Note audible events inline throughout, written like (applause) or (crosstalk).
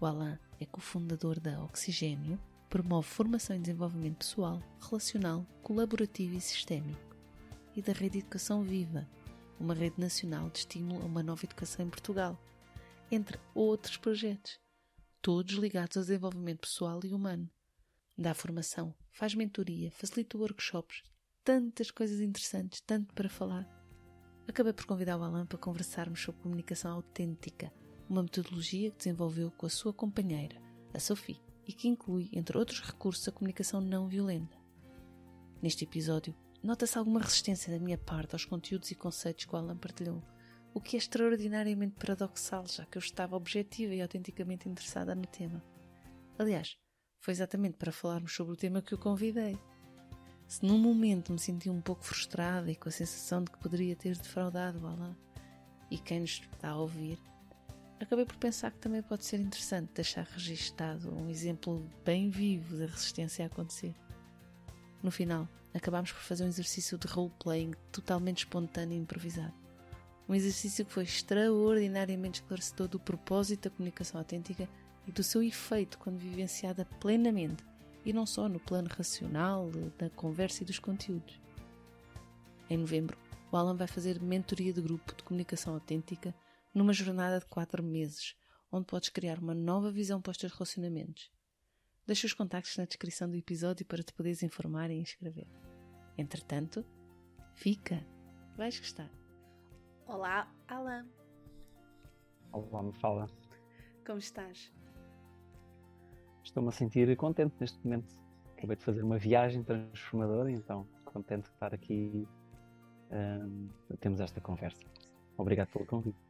O Alan é cofundador da Oxigênio, promove formação e desenvolvimento pessoal, relacional, colaborativo e sistémico, e da Rede Educação Viva, uma rede nacional de estímulo a uma nova educação em Portugal, entre outros projetos, todos ligados ao desenvolvimento pessoal e humano. Dá formação, faz mentoria, facilita workshops, tantas coisas interessantes, tanto para falar. Acabei por convidar o Alan para conversarmos sobre comunicação autêntica, uma metodologia que desenvolveu com a sua companheira, a Sophie, e que inclui, entre outros recursos, a comunicação não violenta. Neste episódio, nota-se alguma resistência da minha parte aos conteúdos e conceitos que o Alan partilhou, o que é extraordinariamente paradoxal, já que eu estava objetiva e autenticamente interessada no tema. Aliás, foi exatamente para falarmos sobre o tema que o convidei. Se num momento me senti um pouco frustrada e com a sensação de que poderia ter defraudado o Alan e quem nos está a ouvir, acabei por pensar que também pode ser interessante deixar registado um exemplo bem vivo da resistência a acontecer. No final, acabámos por fazer um exercício de role-playing totalmente espontâneo e improvisado. Um exercício que foi extraordinariamente esclarecedor do propósito da comunicação autêntica e do seu efeito quando vivenciada plenamente, e não só no plano racional, da conversa e dos conteúdos. Em novembro, o Alan vai fazer mentoria de grupo de comunicação autêntica numa jornada de quatro meses, onde podes criar uma nova visão para os teus relacionamentos. Deixa os contactos na descrição do episódio para te poderes informar e inscrever. Entretanto, fica! Vais gostar! Olá, Alan! Olá, me fala. Como estás? Estou-me a sentir contente neste momento. Acabei de fazer uma viagem transformadora, então contente de estar aqui. Um, temos esta conversa. Obrigado pelo convite.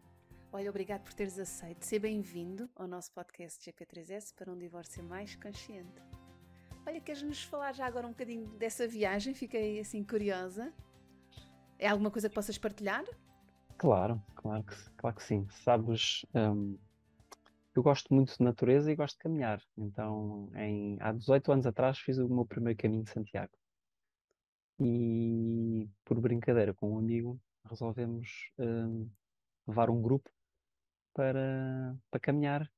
Olha, obrigado por teres aceito. Seja bem-vindo ao nosso podcast GP3S para um divórcio mais consciente. Olha, queres-nos falar já agora um bocadinho dessa viagem? Fiquei assim curiosa. É alguma coisa que possas partilhar? Claro, claro que, claro que sim. Sabes, um, eu gosto muito de natureza e gosto de caminhar. Então, em, há 18 anos atrás, fiz o meu primeiro caminho de Santiago. E, por brincadeira com um amigo, resolvemos um, levar um grupo para, para caminhar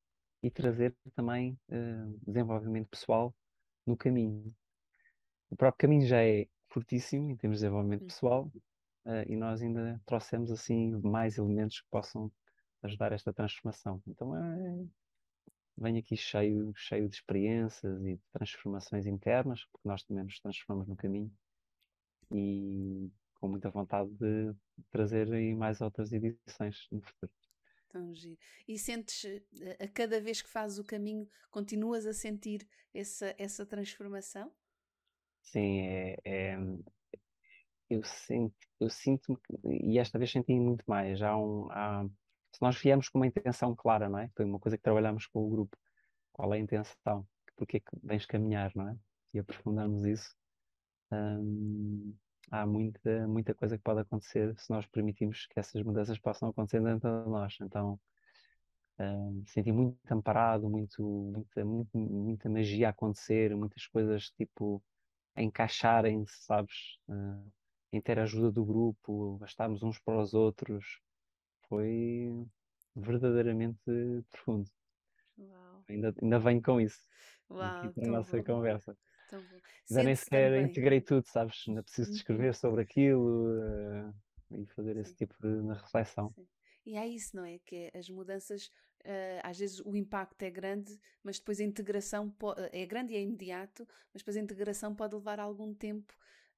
e trazer também uh, desenvolvimento pessoal no caminho. O próprio caminho já é fortíssimo em termos de desenvolvimento hum. pessoal uh, e nós ainda trouxemos assim mais elementos que possam ajudar esta transformação. Então é, venho aqui cheio, cheio de experiências e de transformações internas, porque nós também nos transformamos no caminho e com muita vontade de trazer aí mais outras edições no futuro. Tão giro. E sentes, eh, a cada vez que fazes o caminho, continuas a sentir essa, essa transformação? Sim, é, é eu sinto, eu sinto e esta vez senti muito mais. Há um, há, se nós viemos com uma intenção clara, não é? Foi uma coisa que trabalhamos com o grupo. Qual é a intenção? Porque é que vens caminhar, não é? E aprofundarmos isso. Hum, há muita, muita coisa que pode acontecer se nós permitirmos que essas mudanças possam acontecer dentro de nós. Então, um, senti muito amparado, muito, muita, muito, muita magia a acontecer, muitas coisas tipo a encaixarem-se, sabes? Uh, em ter a ajuda do grupo, bastarmos uns para os outros. Foi verdadeiramente profundo. Uau. Ainda, ainda venho com isso. Uau, aqui para a nossa bom. conversa. Ainda nem sequer também. integrei tudo, sabes? Ainda preciso de Uhum. escrever sobre aquilo uh, e fazer esse Sim. tipo de reflexão. Sim. E é isso, não é? Que as mudanças, eh, às vezes o impacto é grande, mas depois a integração po- é grande e é imediato, mas depois a integração pode levar algum tempo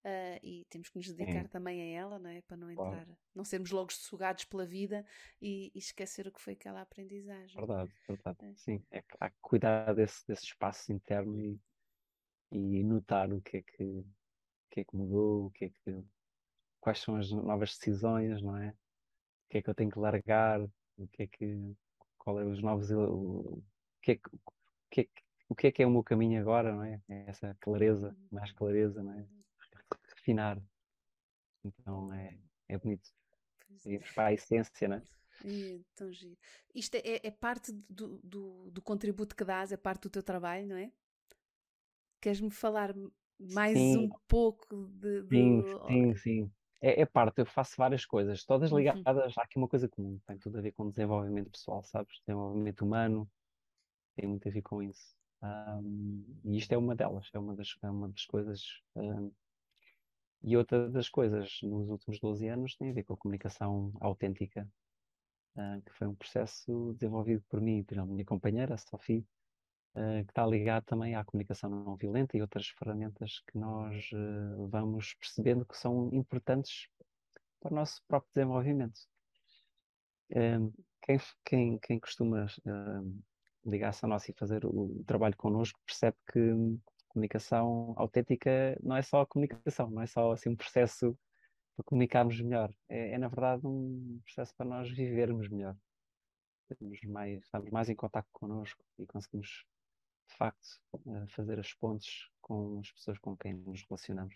eh, e temos que nos dedicar Sim. também a ela, não é? Para não Claro. entrar, não sermos logo sugados pela vida e, e esquecer o que foi aquela aprendizagem. Verdade, verdade. É. Sim, é há que cuidar desse, desse espaço interno e, e notar o que é que, o que é que mudou, o que é que, quais são as novas decisões, não é? O que é que eu tenho que largar, o que é que, qual é os novos, o- que é que, o que é que, o que é que é o meu caminho agora, não é? É essa clareza, mais clareza, não é? Refinar. Então é, é bonito. é. Ir para a essência, não é? É, tão giro. Isto é, é parte do, do, do contributo que dás, é parte do teu trabalho, não é? Queres-me falar mais Sim. um pouco de, do- Sim, sim, sim. É, é parte, eu faço várias coisas, todas Uhum. ligadas, há aqui uma coisa comum, tem tudo a ver com desenvolvimento pessoal, sabes? Desenvolvimento humano, tem muito a ver com isso. Ahm, e isto é uma delas, é uma das, é uma das coisas. ahm, e outra das coisas nos últimos 12 anos tem a ver com a comunicação autêntica, ah, que foi um processo desenvolvido por mim e pela minha companheira, a Sophie, que está ligado também à comunicação não violenta e outras ferramentas que nós ah, vamos percebendo que são importantes para o nosso próprio desenvolvimento. Ahm, quem, quem, quem costuma ahm, ligar-se a nós e fazer o trabalho connosco percebe que comunicação autêntica não é só a comunicação, não é só assim um processo para comunicarmos melhor. É, é, na verdade um processo para nós vivermos melhor. Mais, estamos mais em contato connosco e conseguimos, de facto, fazer as pontes com as pessoas com quem nos relacionamos.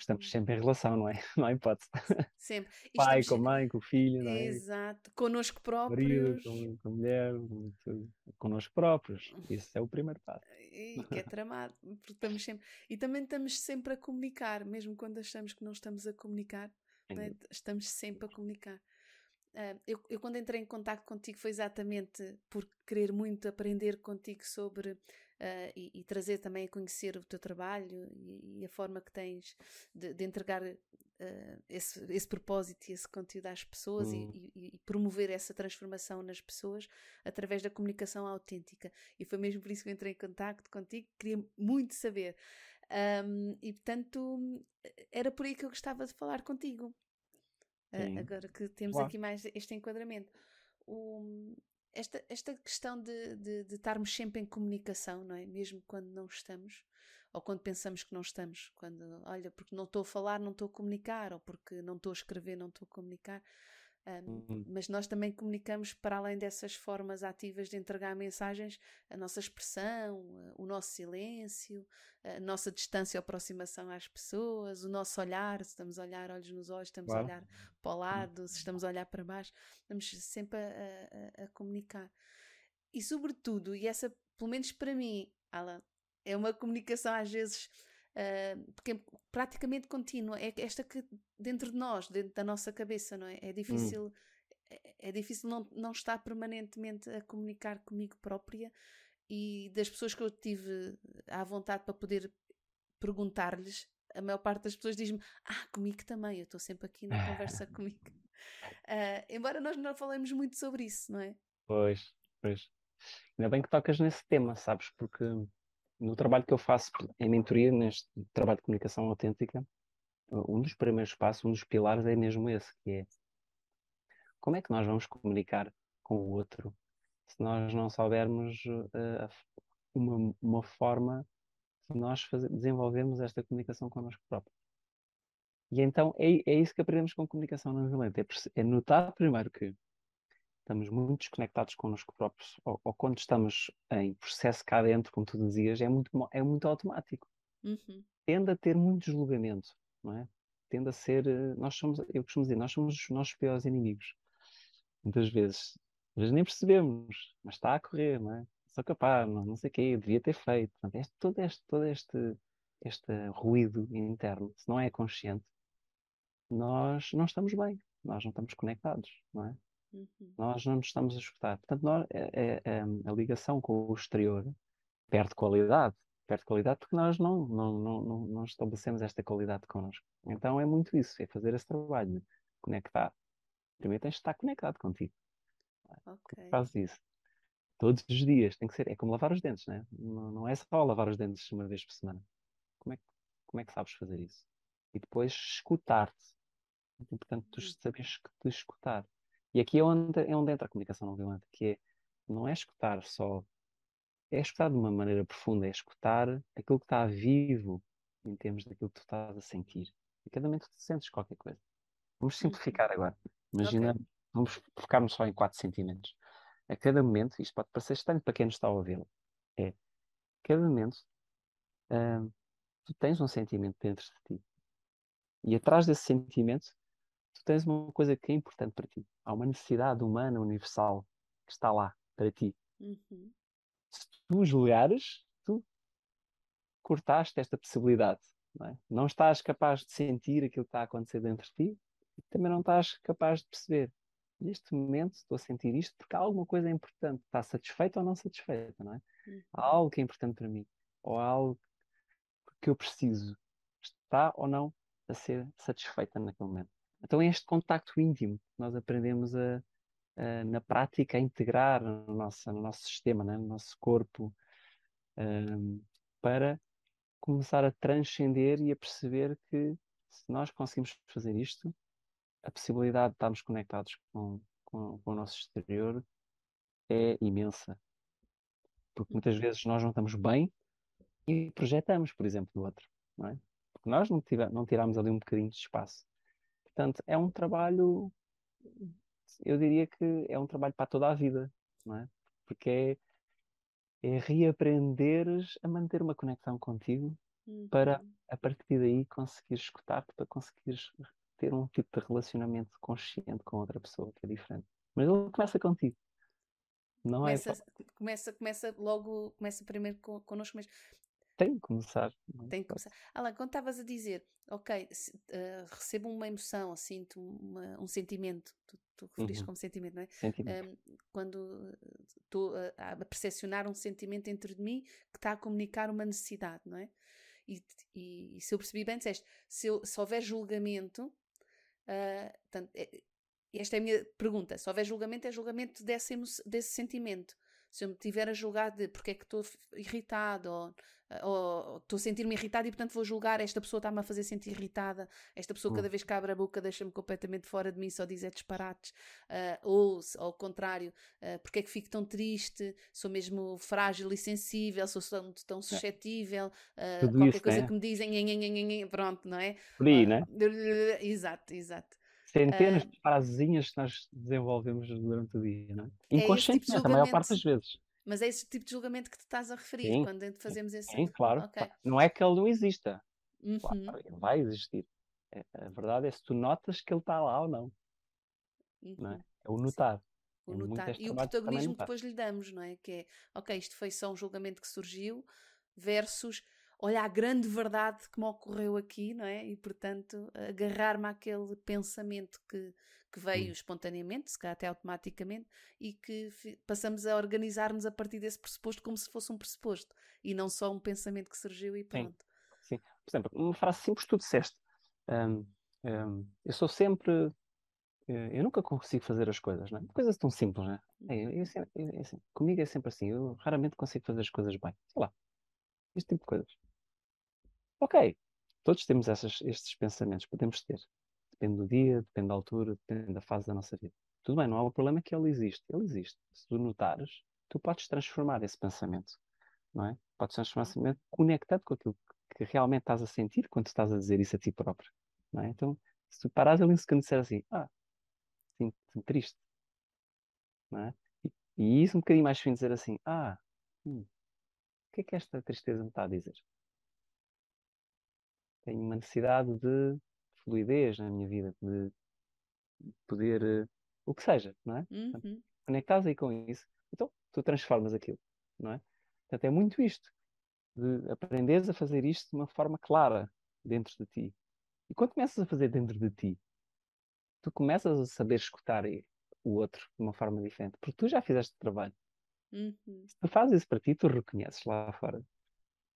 Estamos Uhum. sempre em relação, não é? (laughs) Não há hipótese. Sempre. E (laughs) Pai com sempre- mãe, com o filho, não é? Exato. Connosco marido, próprios. com, com a mulher, com tudo, connosco próprios. Isso é o primeiro passo. E que é tramado, porque estamos sempre. E também estamos sempre a comunicar, mesmo quando achamos que não estamos a comunicar, é? estamos sempre a comunicar. Ah, eu, eu, quando entrei em contato contigo, foi exatamente por querer muito aprender contigo sobre ah, e, e trazer também a conhecer o teu trabalho e, e a forma que tens de, de entregar ah, esse, esse propósito e esse conteúdo às pessoas e- Hum. e, e promover essa transformação nas pessoas através da comunicação autêntica. E foi mesmo por isso que eu entrei em contato contigo, queria muito saber. Ahm, e portanto, era por aí que eu gostava de falar contigo. Sim. agora que temos Claro. aqui mais este enquadramento. O- esta, esta questão de, de, de estarmos sempre em comunicação, não é? Mesmo quando não estamos, ou quando pensamos que não estamos, quando, olha, porque não estou a falar, não estou a comunicar, ou porque não estou a escrever, não estou a comunicar. Hum, mas nós também comunicamos para além dessas formas ativas de entregar mensagens, a nossa expressão, o nosso silêncio, a nossa distância ou aproximação às pessoas, o nosso olhar, se estamos a olhar olhos nos olhos, estamos Claro. a olhar para o lado, se estamos a olhar para baixo, estamos sempre a, a- a- a comunicar. E sobretudo, e essa, pelo menos para mim, Alan, é uma comunicação às vezes ah, porque é praticamente contínua, é esta que dentro de nós, dentro da nossa cabeça, não é? É difícil, é, é difícil não, não estar permanentemente a comunicar comigo própria e das pessoas que eu tive à vontade para poder perguntar-lhes, a maior parte das pessoas diz-me: Ah, comigo também, eu estou sempre aqui na conversa (laughs) comigo. Ah, embora nós não falemos muito sobre isso, não é? Pois, pois. Ainda bem que tocas nesse tema, sabes? Porque no trabalho que eu faço em mentoria, neste trabalho de comunicação autêntica, um dos primeiros passos, um dos pilares é mesmo esse, que é como é que nós vamos comunicar com o outro se nós não soubermos f- uma, uma forma de nós fazer, desenvolvermos esta comunicação connosco próprios. E então é, é isso que aprendemos com comunicação não violenta, é, é notar primeiro que estamos muito desconectados connosco próprios, ou, ou quando estamos em processo cá dentro, como tu dizias, é muito, é muito automático. Uhum. Tende a ter muito julgamento, não é? Tende a ser, eh, nós somos, eu costumo dizer, nós somos os nossos piores inimigos. Muitas vezes, às vezes nem percebemos, mas está a correr, não é? Sou capaz, não, não sei o quê, devia ter feito. Portanto, este, todo este, todo este, este ruído interno, se não é consciente, nós não estamos bem, nós não estamos conectados, não é? Uhum. nós não nos estamos a escutar. Portanto, nós, é- é- é, a ligação com o exterior perde qualidade. Perde qualidade porque nós não, não, não, não, estabelecemos esta qualidade connosco. Então é muito isso, é fazer esse trabalho de conectar. Primeiro tens de estar conectado contigo. Ok. Faz isso. Todos os dias. Tem que ser. É como lavar os dentes, né? não, não é só lavar os dentes uma vez por semana. Como é, que- como é que sabes fazer isso? E depois escutar-te. Muito importante tu Hum. saberes que te escutar. E aqui é onde, é onde entra a comunicação não violenta, que é, não é escutar só, é escutar de uma maneira profunda, é escutar aquilo que está vivo em termos daquilo que tu estás a sentir. E cada momento que tu sentes qualquer coisa. Vamos simplificar agora. Imagina, vamos focar-nos só em quatro sentimentos. a cada momento, isto pode parecer estranho para quem nos está a ouvir, é, a cada momento, uh, tu tens um sentimento dentro de ti. E atrás desse sentimento, tu tens uma coisa que é importante para ti. Há uma necessidade humana universal que está lá para ti. Uhum. Se tu julgares, tu cortaste esta possibilidade. Não, é? não estás capaz de sentir aquilo que está a acontecer dentro de ti e também não estás capaz de perceber. Neste momento estou a sentir isto porque há alguma coisa importante. Está satisfeito ou não satisfeita, não é? Uhum. Há algo que é importante para mim. Ou há algo que eu preciso. Está ou não a ser satisfeita naquele momento. Então é este contacto íntimo que nós aprendemos a, a na prática a integrar no nosso, no nosso sistema, né? no nosso corpo, um, para começar a transcender e a perceber que se nós conseguimos fazer isto, a possibilidade de estarmos conectados com, com, com o nosso exterior é imensa. Porque muitas vezes nós não estamos bem e projetamos, por exemplo, no outro. Não é? Porque nós não, tivemos, não tiramos ali um bocadinho de espaço. Portanto, é um trabalho, eu diria que é um trabalho para toda a vida, não é? Porque é, é reaprenderes a manter uma conexão contigo uhum. para, a partir daí, conseguires escutar-te, para conseguires ter um tipo de relacionamento consciente com outra pessoa que é diferente. Mas ele começa contigo. Não começa, é começa, começa logo, começa primeiro connosco mesmo. Tem que começar. Tem que começar. Alain, quando estavas a dizer, ok, se, uh, recebo uma emoção, sinto uma, um sentimento, tu, tu referiste uhum. como sentimento, não é? Sentimento. Um, quando estou a, a percepcionar um sentimento dentro de mim que está a comunicar uma necessidade, não é? E, e, e se eu percebi bem, disseste, se, eu, se houver julgamento, uh, portanto, é, esta é a minha pergunta, se houver julgamento, é julgamento desse, desse sentimento se eu me tiver a julgar de porque é que estou irritado ou, ou estou a sentir-me irritado e portanto vou julgar esta pessoa está-me a fazer sentir irritada, esta pessoa cada hum. vez que abre a boca deixa-me completamente fora de mim, só diz é disparates, uh, ou ao contrário, uh, porque é que fico tão triste, sou mesmo frágil e sensível, sou tão, tão é. suscetível, uh, qualquer isso, coisa né? que me dizem, pronto, não é? Por aí, né? (laughs) Exato, exato centenas uh, de frasezinhas que nós desenvolvemos durante o dia, não é? Inconscientemente, é tipo a maior parte das vezes. Mas é esse tipo de julgamento que tu estás a referir sim, quando fazemos esse. Sim, claro. Okay. Não é que ele não exista. Uhum. Claro, ele vai existir. É, a verdade é se tu notas que ele está lá ou não. Uhum. não é? é o notar. O é notar. E o protagonismo que depois lhe damos, não é? Que é, ok, isto foi só um julgamento que surgiu versus olha a grande verdade que me ocorreu aqui, não é? E portanto agarrar-me àquele pensamento que, que veio hum. espontaneamente, se calhar até automaticamente, e que passamos a organizar-nos a partir desse pressuposto como se fosse um pressuposto e não só um pensamento que surgiu e pronto. Sim, Sim. por exemplo, uma frase simples tu disseste. Um, um, eu sou sempre. Eh, eu nunca consigo fazer as coisas, não é? Coisas tão simples, não é? Eu, eu, eu, comigo é sempre assim. Eu raramente consigo fazer as coisas bem. Sei lá. Este tipo de coisas. Ok, todos temos essas, estes pensamentos, podemos ter. Depende do dia, depende da altura, depende da fase da nossa vida. Tudo bem, não há problema que ele existe. Ele existe. Se tu notares, tu podes transformar esse pensamento, não é? Podes transformar esse pensamento conectado com aquilo que realmente estás a sentir quando estás a dizer isso a ti próprio, não é? Então, se tu parares ali um segundo e disser assim, ah, sinto-me triste, não é? E, e isso um bocadinho mais fino dizer assim, ah, hum, o que é que esta tristeza me está a dizer? Tenho uma necessidade de fluidez na minha vida, de poder, uh, o que seja, não é? Uhum. Conectares aí com isso, então tu transformas aquilo, não é? Portanto, é muito isto, de aprenderes a fazer isto de uma forma clara dentro de ti. E quando começas a fazer dentro de ti, tu começas a saber escutar o outro de uma forma diferente, porque tu já fizeste o trabalho. Uhum. Se tu fazes isso para ti, tu reconheces lá fora.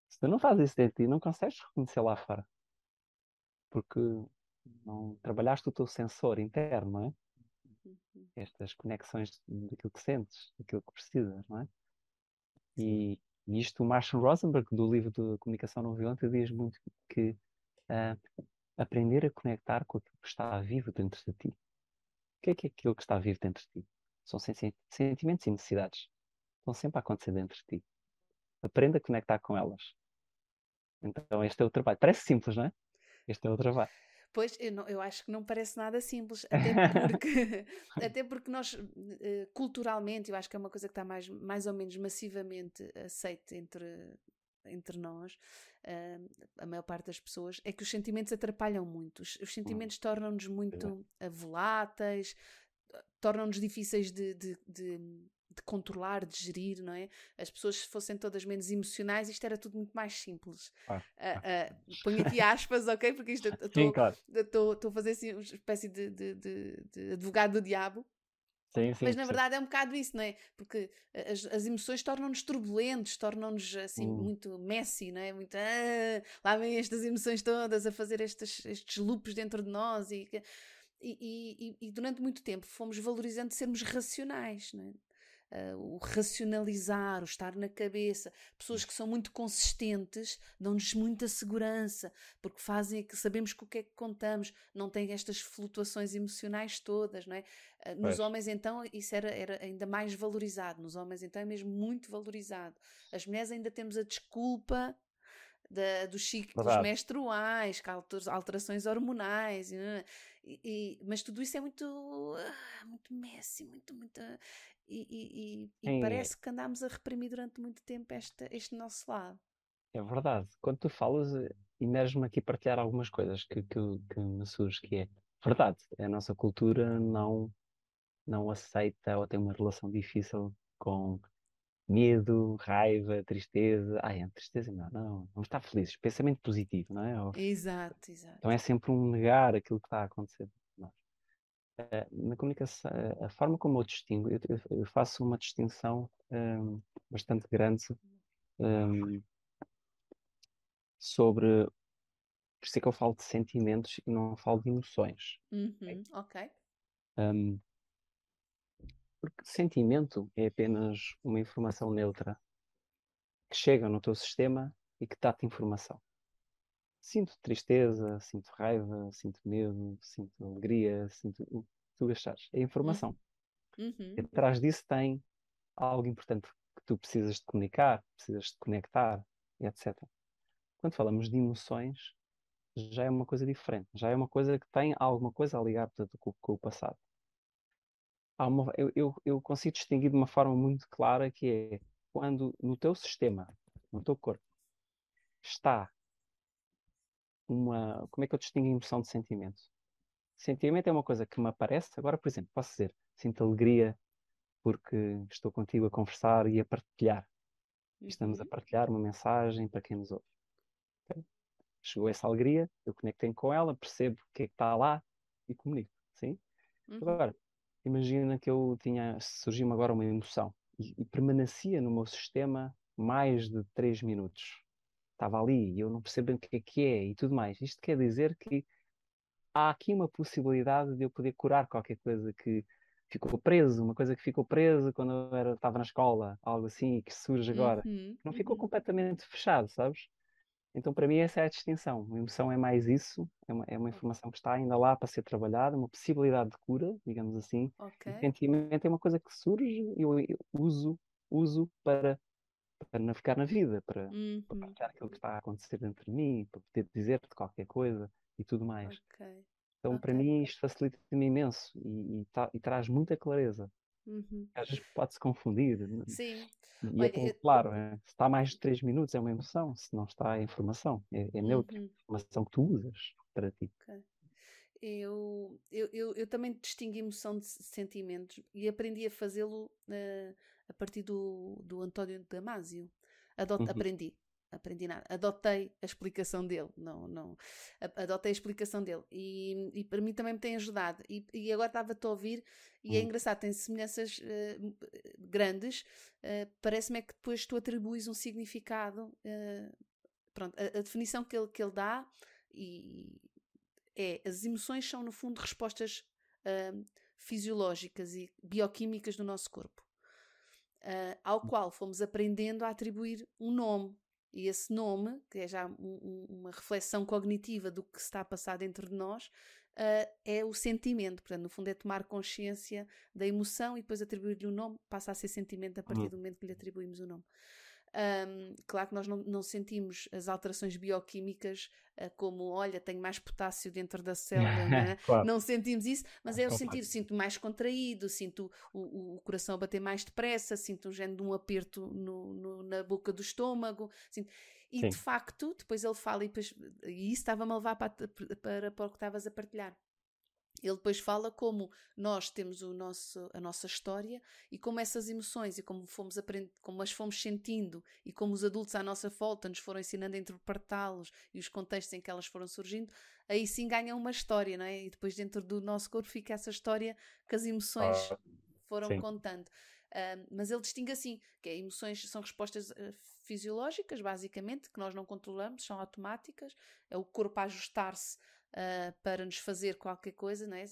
Se tu não fazes isso dentro de ti, não consegues reconhecer lá fora porque não trabalhaste o teu sensor interno, não é? Uhum. Estas conexões daquilo que sentes, daquilo que precisas, não é? E, e isto o Marshall Rosenberg, do livro de Comunicação Não Violenta, diz muito que uh, aprender a conectar com aquilo que está vivo dentro de ti. O que é que é aquilo que está vivo dentro de ti? São sentimentos e necessidades. Estão sempre a acontecer dentro de ti. Aprenda a conectar com elas. Então, este é o trabalho. Parece simples, não é? Este é o trabalho. Pois, eu, não, eu acho que não parece nada simples, até porque, (laughs) (laughs) até porque nós, uh, culturalmente, eu acho que é uma coisa que está mais, mais ou menos massivamente aceita entre, entre nós, uh, a maior parte das pessoas, é que os sentimentos atrapalham muito. Os, os sentimentos hum. tornam-nos muito voláteis, tornam-nos difíceis de, de, de, de, controlar, de gerir, não é? As pessoas fossem todas menos emocionais, isto era tudo muito mais simples. Ah. Uh, uh, ponho aqui aspas, ok? Porque isto estou (laughs) claro. a fazer assim uma espécie de, de advogado do diabo. Sim, sim, Mas na verdade sim. é um bocado isso, não é? Porque as, as emoções tornam-nos turbulentos, tornam-nos assim hum. muito messy, não é? Muito, ah, lá vem estas emoções todas a fazer estes, estes loops dentro de nós e, e, e, e durante muito tempo fomos valorizando sermos racionais, não é? Uh, o racionalizar, o estar na cabeça. Pessoas que são muito consistentes dão-nos muita segurança, porque fazem que sabemos que o que é que contamos, não tem estas flutuações emocionais todas, não é? Uh, nos pois. homens, então, isso era, era ainda mais valorizado. Nos homens, então, é mesmo muito valorizado. As mulheres ainda temos a desculpa da, dos ciclos menstruais, alterações hormonais, e, e, mas tudo isso é muito, ah, muito messy, muito, muito. E, e, e parece que andámos a reprimir durante muito tempo este, este nosso lado. É verdade. Quando tu falas, eh, emerge-me aqui partilhar algumas coisas que, que, que me surge, que é verdade, a nossa cultura não, não aceita ou tem uma relação difícil com medo, raiva, tristeza. Ai, é tristeza não, não, vamos estar felizes. Pensamento positivo, não é? Exato, exato. Então é sempre um negar aquilo que está a acontecer. Uh, na comunicação, a forma como eu distingo, eu, eu faço uma distinção um, bastante grande um, sobre. Por isso é que eu falo de sentimentos e não falo de emoções. Uhum, ok. Um, porque sentimento é apenas uma informação neutra que chega no teu sistema e que dá-te informação. Sinto tristeza, sinto raiva, sinto medo, sinto alegria, sinto o que tu achares. É informação. Uhum. atrás disso tem algo importante que tu precisas de comunicar, precisas de conectar, etc. Quando falamos de emoções, já é uma coisa diferente. Já é uma coisa que tem alguma coisa a ligar portanto, com, com o passado uma, eu, eu, eu consigo distinguir de uma forma muito clara que é quando no teu sistema, no teu corpo, está uma. Como é que eu distingo a emoção de sentimento? Sentimento é uma coisa que me aparece. Agora, por exemplo, posso dizer: sinto alegria porque estou contigo a conversar e a partilhar. Estamos a uhum. partilhar uma mensagem para quem nos ouve. Okay? Chegou essa alegria, eu conectei com ela, percebo o que é que está lá e comunico. Sim? Uhum. Agora, imagina que eu tinha, surgiu-me agora uma emoção e, e, permanecia no meu sistema mais de 3 minutos. Estava ali e eu não percebo o que é que é e tudo mais. Isto quer dizer que há aqui uma possibilidade de eu poder curar qualquer coisa que ficou preso, uma coisa que ficou presa quando eu era, estava na escola, algo assim, que surge agora. Uhum, não ficou uhum. completamente fechado, sabes? Então, para mim, essa é a distinção. A emoção é mais isso, é uma, é uma informação que está ainda lá para ser trabalhada, uma possibilidade de cura, digamos assim. Okay. O sentimento é uma coisa que surge e eu, eu uso, uso para, para navegar na vida, para, uhum. para partilhar aquilo que está a acontecer dentro de mim, para poder dizer-te qualquer coisa e tudo mais. Okay. Então, okay. para mim, isto facilita-me imenso e, e, tá, e, traz muita clareza. Uhum. Às vezes pode-se confundir. Sim. E é tão claro, é, se está mais de 3 minutos é uma emoção, se não está é informação, é, é neutra, uhum. informação que tu usas para ti. Okay. Eu, eu, eu, eu, também distingo emoção de sentimentos e aprendi a fazê-lo uh, a partir do, do António Damasio. Uhum. Aprendi, aprendi nada. Adotei a explicação dele. Não, não, adotei a explicação dele. E, e para mim também me tem ajudado. E, e agora estava-te a ouvir, e é hum. engraçado, tem semelhanças uh, grandes. Uh, Parece-me é que depois tu atribuis um significado. Uh, pronto, a, a, definição que ele, que ele dá e é as emoções são, no fundo, respostas fisiológicas e bioquímicas do nosso corpo. Ao hum. qual fomos aprendendo a atribuir um nome, e esse nome, que é já um, uma reflexão cognitiva do que se está a passar dentro de nós, uh, é o sentimento. Portanto, no fundo, é tomar consciência da emoção e depois atribuir-lhe um nome, passa a ser sentimento a partir uhum. do momento que lhe atribuímos o nome. Um, claro que nós não, não, sentimos as alterações bioquímicas uh, como, olha, tenho mais potássio dentro da célula, né? (laughs) claro. não sentimos isso, mas é o sentir, sinto mais contraído, sinto o, o, coração a bater mais depressa, sinto um género de um aperto no, no, na boca do estômago, sinto... e Sim. de facto, depois ele fala, e, depois, e isso estava-me a levar para, para, para o que estavas a partilhar ele depois fala como nós temos o nosso, a nossa história e como essas emoções e como fomos aprendendo, como as fomos sentindo e como os adultos à nossa volta nos foram ensinando a interpretá-los e os contextos em que elas foram surgindo, aí sim ganham uma história, não é? E depois dentro do nosso corpo fica essa história que as emoções ah, foram sim. contando. Uh, mas ele distingue assim, que é, emoções são respostas uh, fisiológicas, basicamente, que nós não controlamos, são automáticas, é o corpo a ajustar-se uh, para nos fazer qualquer coisa, não é?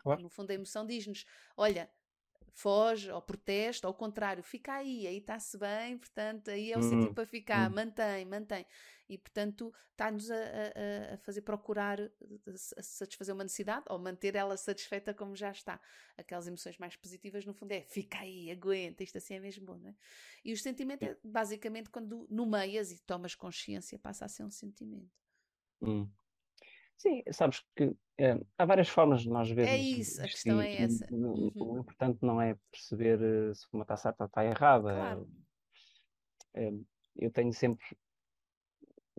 Claro. No fundo, a emoção diz-nos: olha, foge ou protesta, ao contrário, fica aí, aí está-se bem, portanto, aí é o sítio uhum. para ficar, uhum. mantém, mantém. E, portanto, está-nos a, a, a, fazer procurar a satisfazer uma necessidade ou manter ela satisfeita como já está. Aquelas emoções mais positivas, no fundo, é fica aí, aguenta, isto assim é mesmo bom, não é? E o sentimento é basicamente quando nomeias e tomas consciência, passa a ser um sentimento. Hum. Sim, sabes que é, há várias formas de nós vermos. É isso, a questão é essa. Uhum. O, importante não é perceber eh, se uma está certa ou está errada. Claro. É, eu tenho sempre.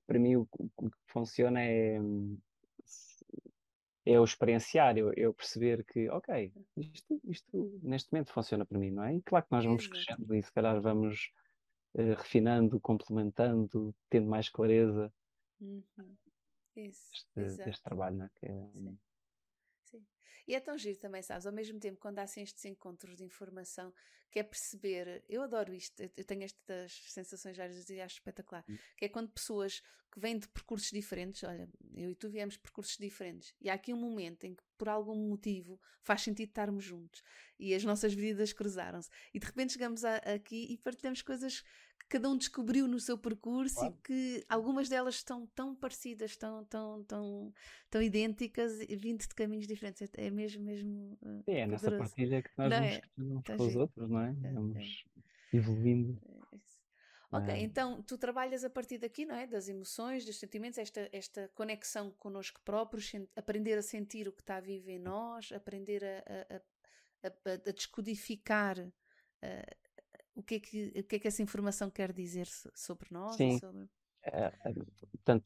Para mim, o, o que funciona é, é o experienciar, eu, eu perceber que, ok, isto, isto neste momento funciona para mim, não é? E claro que nós vamos crescendo e se calhar vamos uh, refinando, complementando, tendo mais clareza. Uhum. Isso, deste, deste trabalho, né? que é, Sim. Sim. E é tão giro também, sabes? Ao mesmo tempo, quando há assim estes encontros de informação, que é perceber, eu adoro isto, eu tenho estas sensações às e acho espetacular, hum. que é quando pessoas que vêm de percursos diferentes, olha, eu e tu viemos de percursos diferentes, e há aqui um momento em que, por algum motivo, faz sentido estarmos juntos, e as nossas vidas cruzaram-se, e de repente chegamos a, aqui e partilhamos coisas cada um descobriu no seu percurso claro. e que algumas delas estão tão parecidas, tão, tão, tão, tão idênticas, vindo de caminhos diferentes. É mesmo, mesmo. Uh, é, nessa partilha que nós não vamos é? uns tá com os outros, não é? é vamos é. evoluindo. É ok, é. então tu trabalhas a partir daqui, não é? Das emoções, dos sentimentos, esta, esta conexão connosco próprios, aprender a sentir o que está vivo em nós, aprender a, a, a, a descodificar. Uh, o que, é que, o que é que essa informação quer dizer sobre nós? Sim. Sobre... É, é, portanto,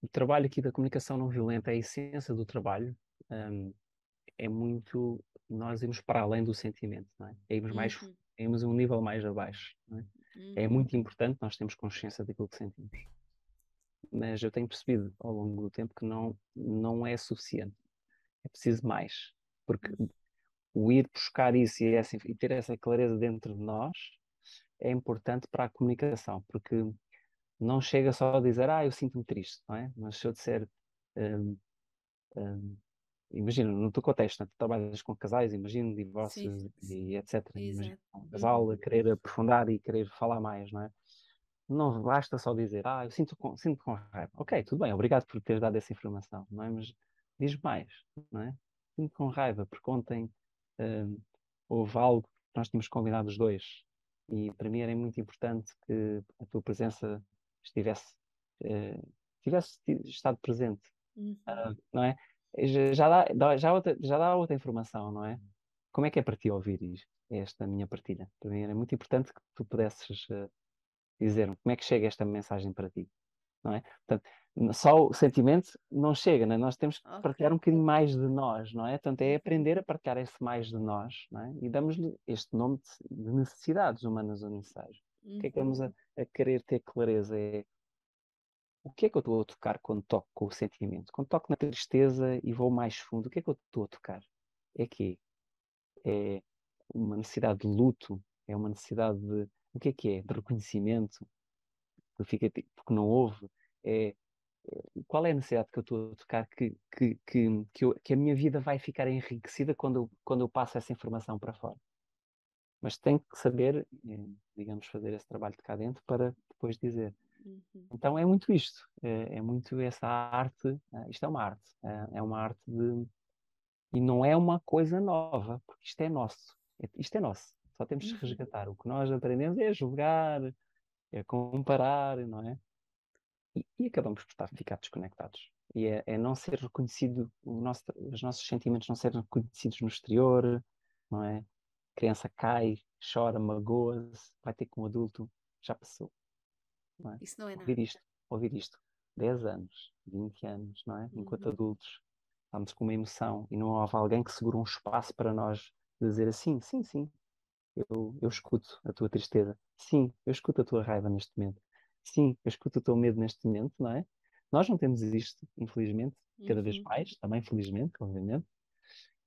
o trabalho aqui da comunicação não violenta, a essência do trabalho um, é muito nós irmos para além do sentimento, não é? é irmos, mais, uhum. é irmos um nível mais abaixo. É? Uhum. é? muito importante nós termos consciência daquilo que sentimos. Mas eu tenho percebido ao longo do tempo que não, não é suficiente. É preciso mais. Porque uhum. o ir buscar isso e, essa, e ter essa clareza dentro de nós é importante para a comunicação, porque não chega só a dizer, ah, eu sinto-me triste, não é? Mas se eu disser, um, um, imagina, no teu contexto, né? tu trabalhas com casais, imagino, divórcios e etc. Imagina, um casal a querer aprofundar e querer falar mais, não é? Não basta só dizer, ah, eu sinto com, sinto com raiva. Ok, tudo bem, obrigado por teres dado essa informação, não é? Mas diz mais, não é? Sinto com raiva, porque ontem um, houve algo que nós tínhamos combinado os dois e para mim era muito importante que a tua presença estivesse, uh, tivesse estado presente, uhum. uh, não é? Já dá, já, outra, já dá outra informação, não é? Como é que é para ti ouvir esta minha partilha? Para mim era muito importante que tu pudesses uh, dizer-me como é que chega esta mensagem para ti, não é? Portanto, só o sentimento não chega, né? nós temos que okay. partilhar um bocadinho mais de nós, não é? Portanto, é aprender a partilhar esse mais de nós, não é? E damos-lhe este nome de necessidades humanas ou necessárias. Uhum. O que é que vamos a, uhum. a, querer ter clareza? É o que é que eu estou a tocar quando toco com o sentimento? Quando toco na tristeza e vou mais fundo, o que é que eu estou a tocar? É que é uma necessidade de luto, é uma necessidade de o que é que é? De reconhecimento, porque, fica, porque não houve, é qual é a necessidade que eu estou a tocar que, que, que, que, eu, que, a minha vida vai ficar enriquecida quando eu, quando eu passo essa informação para fora. Mas tenho que saber, eh, digamos, fazer esse trabalho de cá dentro para depois dizer. Uhum. Então é muito isto, é, é, muito essa arte, uh, isto é uma arte, uh, é uma arte de. E não é uma coisa nova, porque isto é nosso, é, isto é nosso, só temos uhum. que resgatar. O que nós aprendemos é julgar, é comparar, não é? E, e acabamos por estar, ficar desconectados. E é, é não ser reconhecido, nosso, os nossos sentimentos não serem reconhecidos no exterior, não é? A criança cai, chora, magoa-se, vai ter com um adulto, já passou. Não é? Isso não é ouvir nada. isto, ouvir isto, 10 anos, 20 anos, não é? Enquanto Uhum. adultos, estamos com uma emoção e não houve alguém que segura um espaço para nós dizer assim, sim, sim, eu, eu escuto a tua tristeza. Sim, eu escuto a tua raiva neste momento. Sim, eu escuto o teu medo neste momento, não é? Nós não temos isto, infelizmente, cada vez Uhum. mais, também felizmente, obviamente.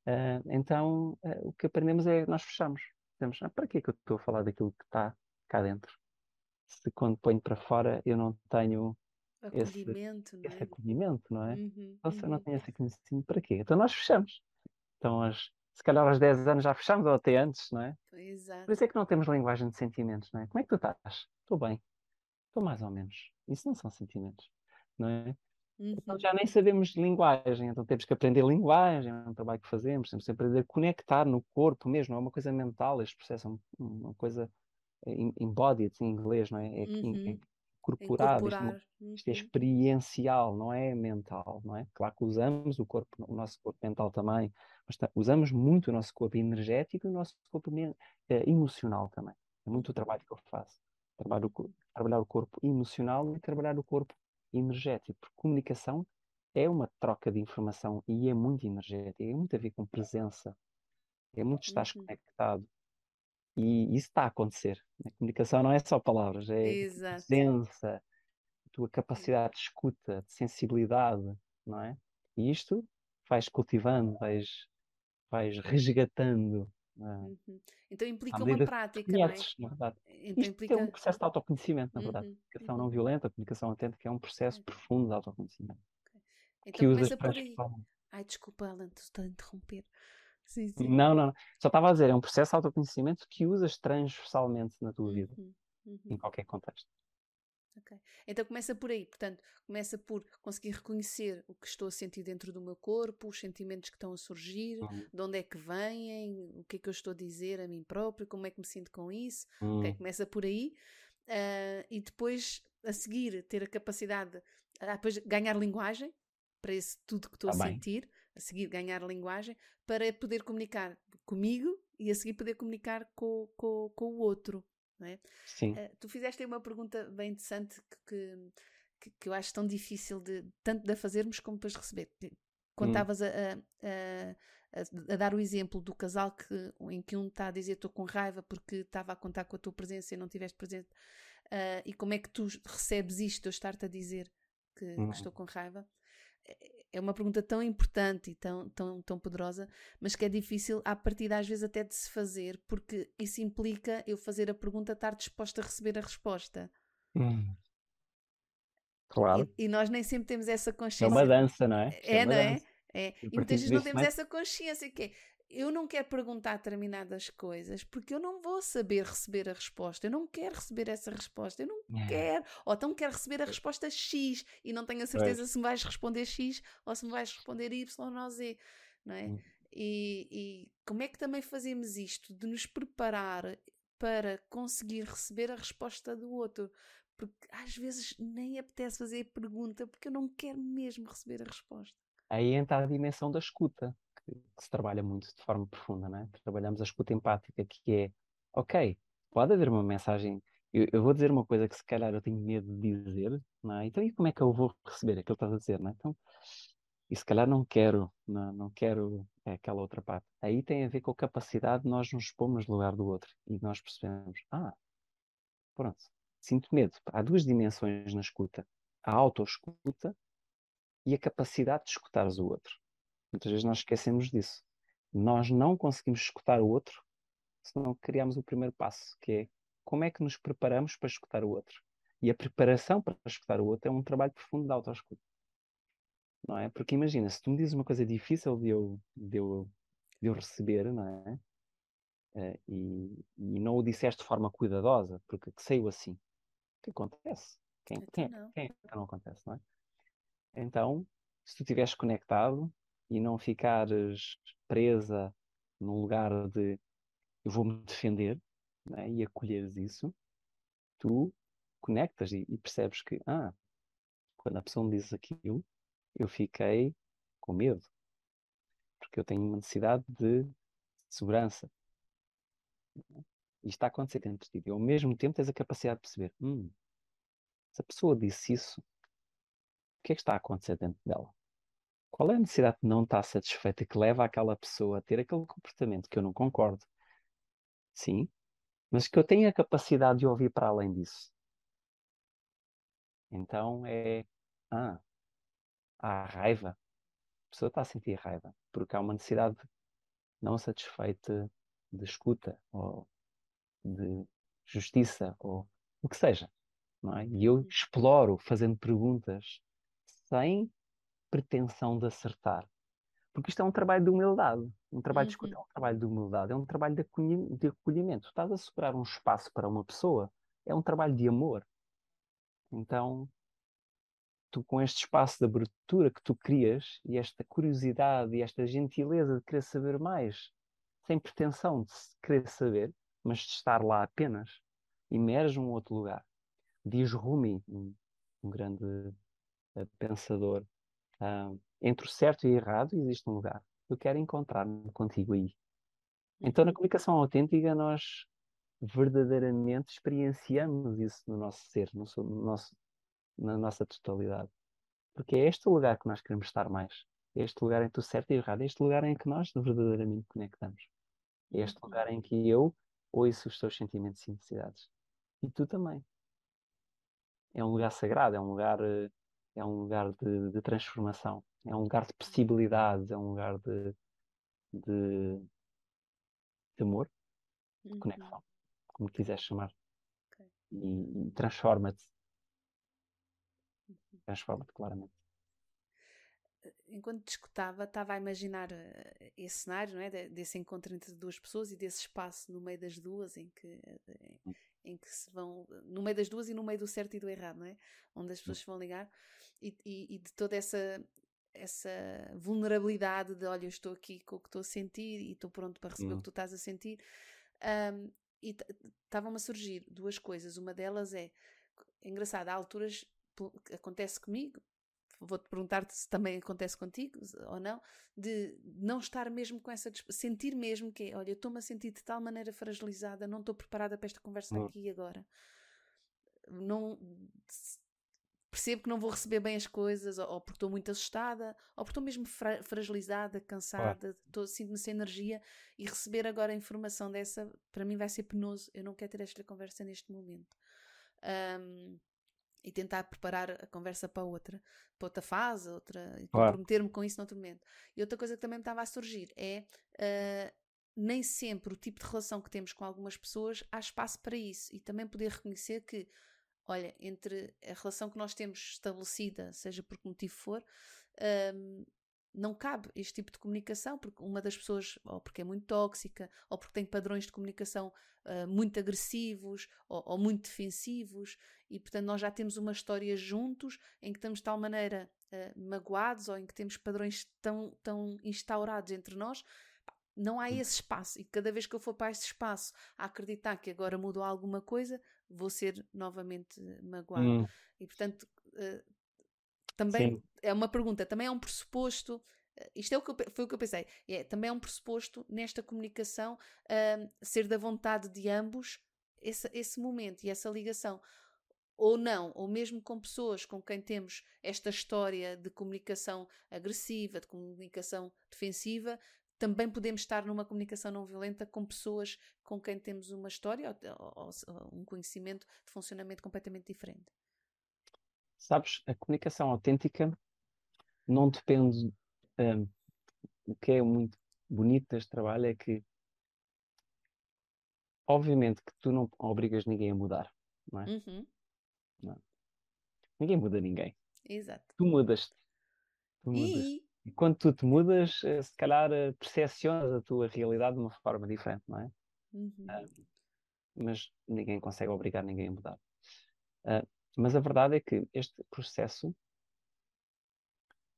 Ah, então, ah, o que aprendemos é nós fechamos. Dizemos, ah, para que é que eu estou a falar daquilo que está cá dentro? Se quando ponho para fora eu não tenho esse, Acolhimento, não esse é? acolhimento, não é? Uhum, Então, se eu não uhum. tenho esse acolhimento, para quê? Então nós fechamos. Então, aos- se calhar aos 10 anos já fechamos, ou até antes, não é? Por Exato. isso é que não temos linguagem de sentimentos, não é? Como é que tu estás? Estou bem. Estou mais ou menos. Isso não são sentimentos, não é? Então Uhum. já nem sabemos linguagem, então temos que aprender linguagem, é um trabalho que fazemos, temos que aprender a conectar no corpo mesmo, não é uma coisa mental, este processo é um- uma coisa em- embodied em inglês, não é? É, in- Uhum. incorporado, isto, não- Incorporar. isto é Uhum. experiencial, não é mental, não é? Claro que usamos o corpo, o nosso corpo mental também, mas usamos muito o nosso corpo energético e o nosso corpo eh, emocional também. É muito o trabalho que eu faço. Trabalho trabalhar o corpo emocional e trabalhar o corpo energético, porque comunicação é uma troca de informação e é muito energética, é muito a ver com presença, é muito estar Uhum. conectado. E isso está a acontecer. A comunicação não é só palavras, é Exato. presença, a tua capacidade de escuta, de sensibilidade, não é? E isto vais cultivando, vais, vais resgatando ah, Uhum. Então implica uma que prática, não é? conheces, na. Então Isto é um implica. processo de autoconhecimento, na verdade. Uhum, A comunicação uhum. não violenta, a comunicação atenta, é um processo profundo de autoconhecimento. Então Que começa por aí. Ai, desculpa, Alan, estou a interromper. Sim, sim. Não, não, não. Só estava a dizer, é um processo de autoconhecimento que usas transversalmente na tua vida, Uhum, uhum. em qualquer contexto. Ok. Então começa por aí, portanto, começa por conseguir reconhecer o que estou a sentir dentro do meu corpo, os sentimentos que estão a surgir, Hum, de onde é que vêm, o que é que eu estou a dizer a mim próprio, como é que me sinto com isso. hum, Ok, começa por aí ah, e depois a seguir ter a capacidade, ah, depois ganhar linguagem para esse tudo que estou Tá a bem. sentir, a seguir ganhar linguagem para poder comunicar comigo e a seguir poder comunicar com, com, com o outro. Não é? Sim. Uh, tu fizeste aí uma pergunta bem interessante que, que, que eu acho tão difícil de tanto de fazermos como depois de receber. Quando Hum. estavas a, a, a, a- a dar o exemplo do casal que, em que um está a dizer estou com raiva porque estava a contar com a tua presença e não estiveste presente, uh, e como é que tu recebes isto, eu estar-te a dizer que, que Hum. estou com raiva? É- É uma pergunta tão importante e tão, tão, tão poderosa, mas que é difícil à partida às vezes até de se fazer, porque isso implica eu fazer a pergunta, estar disposta a receber a resposta. Hum. Claro. E, e nós nem sempre temos essa É consciência. uma dança, não é? É, uma não é? dança. É. E a E muitas vezes não temos é? essa consciência que é eu não quero perguntar determinadas coisas porque eu não vou saber receber a resposta. Eu não quero receber essa resposta. Eu não É. quero. Ou então quero receber a resposta X e não tenho a certeza se me vais responder X ou se me vais responder Y ou Z. Não é? Hum. E, e como é que também fazemos isto de nos preparar para conseguir receber a resposta do outro? Porque às vezes nem apetece fazer a pergunta porque eu não quero mesmo receber a resposta. Aí entra a dimensão da escuta, que, se trabalha muito de forma profunda, não é? Trabalhamos a escuta empática, que é, ok, pode haver uma mensagem, eu, eu vou dizer uma coisa que se calhar eu tenho medo de dizer, não é? Então e como é que eu vou receber aquilo que estás a dizer, não é? Então, e se calhar não quero, não, não quero é, aquela outra parte. Aí tem a ver com a capacidade de nós nos expomos no lugar do outro e nós percebemos, ah, pronto, sinto medo. Há duas dimensões na escuta. A autoescuta e a capacidade de escutares o outro. Muitas vezes nós esquecemos disso. Nós não conseguimos escutar o outro se não criamos o primeiro passo, que é como é que nos preparamos para escutar o outro. E a preparação para escutar o outro é um trabalho profundo de autoescuta. Não é? Porque imagina, se tu me dizes uma coisa difícil de eu, de eu, de eu receber, não é? Eh, e, e não o disseste de forma cuidadosa, porque que saiu assim. O que acontece? Quem, Então quem, não. quem é que não acontece, não é? Então, se tu estiveres conectado e não ficares presa num lugar de eu vou-me defender não é? e acolheres isso, tu conectas e, e percebes que, ah, quando a pessoa me diz aquilo, eu fiquei com medo, porque eu tenho uma necessidade de segurança. E está a acontecer dentro de ti. E ao mesmo tempo tens a capacidade de perceber, hum, se a pessoa disse isso, o que é que está a acontecer dentro dela? Qual é a necessidade de não estar satisfeita que leva aquela pessoa a ter aquele comportamento que eu não concordo? Sim, mas que eu tenho a capacidade de ouvir para além disso. Então é, ah, há raiva. A pessoa está a sentir raiva porque há uma necessidade não satisfeita de escuta ou de justiça ou o que seja. É? E eu uhum. exploro fazendo perguntas sem pretensão de acertar. Porque isto é um trabalho de humildade. Um trabalho uhum. de escuta é um trabalho de humildade, é um trabalho de, de acolhimento. Estás a superar um espaço para uma pessoa, é um trabalho de amor. Então, tu com este espaço de abertura que tu crias e esta curiosidade e esta gentileza de querer saber mais, sem pretensão de querer saber, mas de estar lá apenas, emerge um outro lugar. Diz Rumi, um, um grande uh, pensador, uh, entre o certo e o errado existe um lugar. Eu quero encontrar-me contigo aí. Então, na uhum. comunicação autêntica, nós verdadeiramente experienciamos isso no nosso ser, no, no nosso na nossa totalidade. Porque é este o lugar que nós queremos estar mais. É este lugar entre o certo e o errado. É este lugar em que nós verdadeiramente conectamos. É este uhum. lugar em que eu ouço os teus sentimentos e necessidades. E tu também. É um lugar sagrado, é um lugar, é um lugar de, de transformação. É um lugar de possibilidades, é um lugar de, de, de amor, de uhum. conexão, como quiseres chamar. Okay. E, e transforma-te transforma-te claramente. Enquanto discutava, estava a imaginar uh, esse cenário, não é? desse encontro entre duas pessoas e desse espaço no meio das duas, em que, em, hum. que se vão, no meio das duas e no meio do certo e do errado, não é? Onde as pessoas hum. se vão ligar, e, e, e de toda essa, essa vulnerabilidade de olha, eu estou aqui com o que estou a sentir e estou pronto para receber hum. o que tu estás a sentir. Um, e estavam-me a surgir duas coisas. Uma delas é, é engraçado, há alturas acontece comigo, vou-te perguntar se também acontece contigo ou não, de não estar mesmo com essa sentir mesmo que é, olha, estou-me a sentir de tal maneira fragilizada, não estou preparada para esta conversa aqui e agora. Não percebo que não vou receber bem as coisas, ou, ou porque estou muito assustada, ou porque estou mesmo fra fragilizada, cansada, ah. sinto-me sem energia, e receber agora a informação dessa, para mim vai ser penoso. Eu não quero ter esta conversa neste momento. Um, e tentar preparar a conversa para outra, para outra fase, outra, e comprometer-me com isso noutro momento. E outra coisa que também me estava a surgir é uh, nem sempre o tipo de relação que temos com algumas pessoas há espaço para isso e também poder reconhecer que, olha, entre a relação que nós temos estabelecida, seja por que motivo for, uh, não cabe este tipo de comunicação, porque uma das pessoas, ou porque é muito tóxica, ou porque tem padrões de comunicação uh, muito agressivos ou, ou, muito defensivos, e portanto nós já temos uma história juntos em que estamos de tal maneira uh, magoados ou em que temos padrões tão, tão instaurados entre nós. Não há esse espaço, e cada vez que eu for para esse espaço a acreditar que agora mudou alguma coisa, vou ser novamente magoado. Hum. E portanto, uh, também Sim. é uma pergunta, também é um pressuposto. Eh, isto é o que eu, foi o que eu pensei. É, também é um pressuposto nesta comunicação uh, ser da vontade de ambos esse, esse momento e essa ligação. Ou não, ou mesmo com pessoas com quem temos esta história de comunicação agressiva, de comunicação defensiva, também podemos estar numa comunicação não violenta com pessoas com quem temos uma história ou, ou, ou um conhecimento de funcionamento completamente diferente. Sabes, a comunicação autêntica não depende. Um, o que é muito bonito deste trabalho é que, obviamente, que tu não obrigas ninguém a mudar, não é? Uhum. Não. Ninguém muda ninguém. Exato. Tu mudas-te. Tu mudas. E... e quando tu te mudas, eh, se calhar eh, percepcionas a tua realidade de uma forma diferente, não é? Uhum. Uh, mas ninguém consegue obrigar ninguém a mudar. Uh, mas a verdade é que este processo,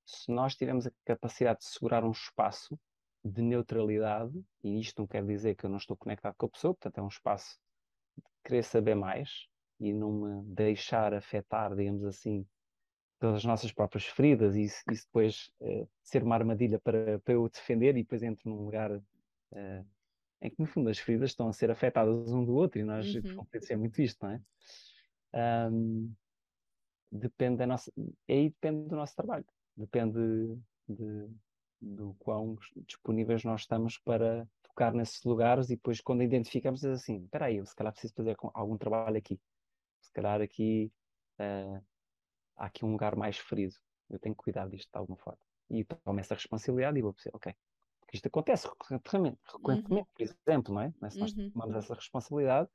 se nós tivermos a capacidade de segurar um espaço de neutralidade, e isto não quer dizer que eu não estou conectado com a pessoa, portanto é um espaço de querer saber mais, e não me deixar afetar, digamos assim, pelas nossas próprias feridas e isso, depois uh, ser uma armadilha para, para eu defender e depois entro num lugar uh, em que no fundo as feridas estão a ser afetadas um do outro e nós uhum. é muito isto, não é? Um, depende da nossa, aí depende do nosso trabalho, depende de, do quão disponíveis nós estamos para tocar nesses lugares e depois quando identificamos é assim, espera aí, eu se calhar preciso fazer algum trabalho aqui, se calhar aqui uh, há aqui um lugar mais ferido, eu tenho que cuidar disto de alguma forma. E tomo essa responsabilidade e vou dizer, ok, porque isto acontece recorrentemente, recorrentemente uhum. por exemplo, não é? Mas se nós uhum. tomamos essa responsabilidade,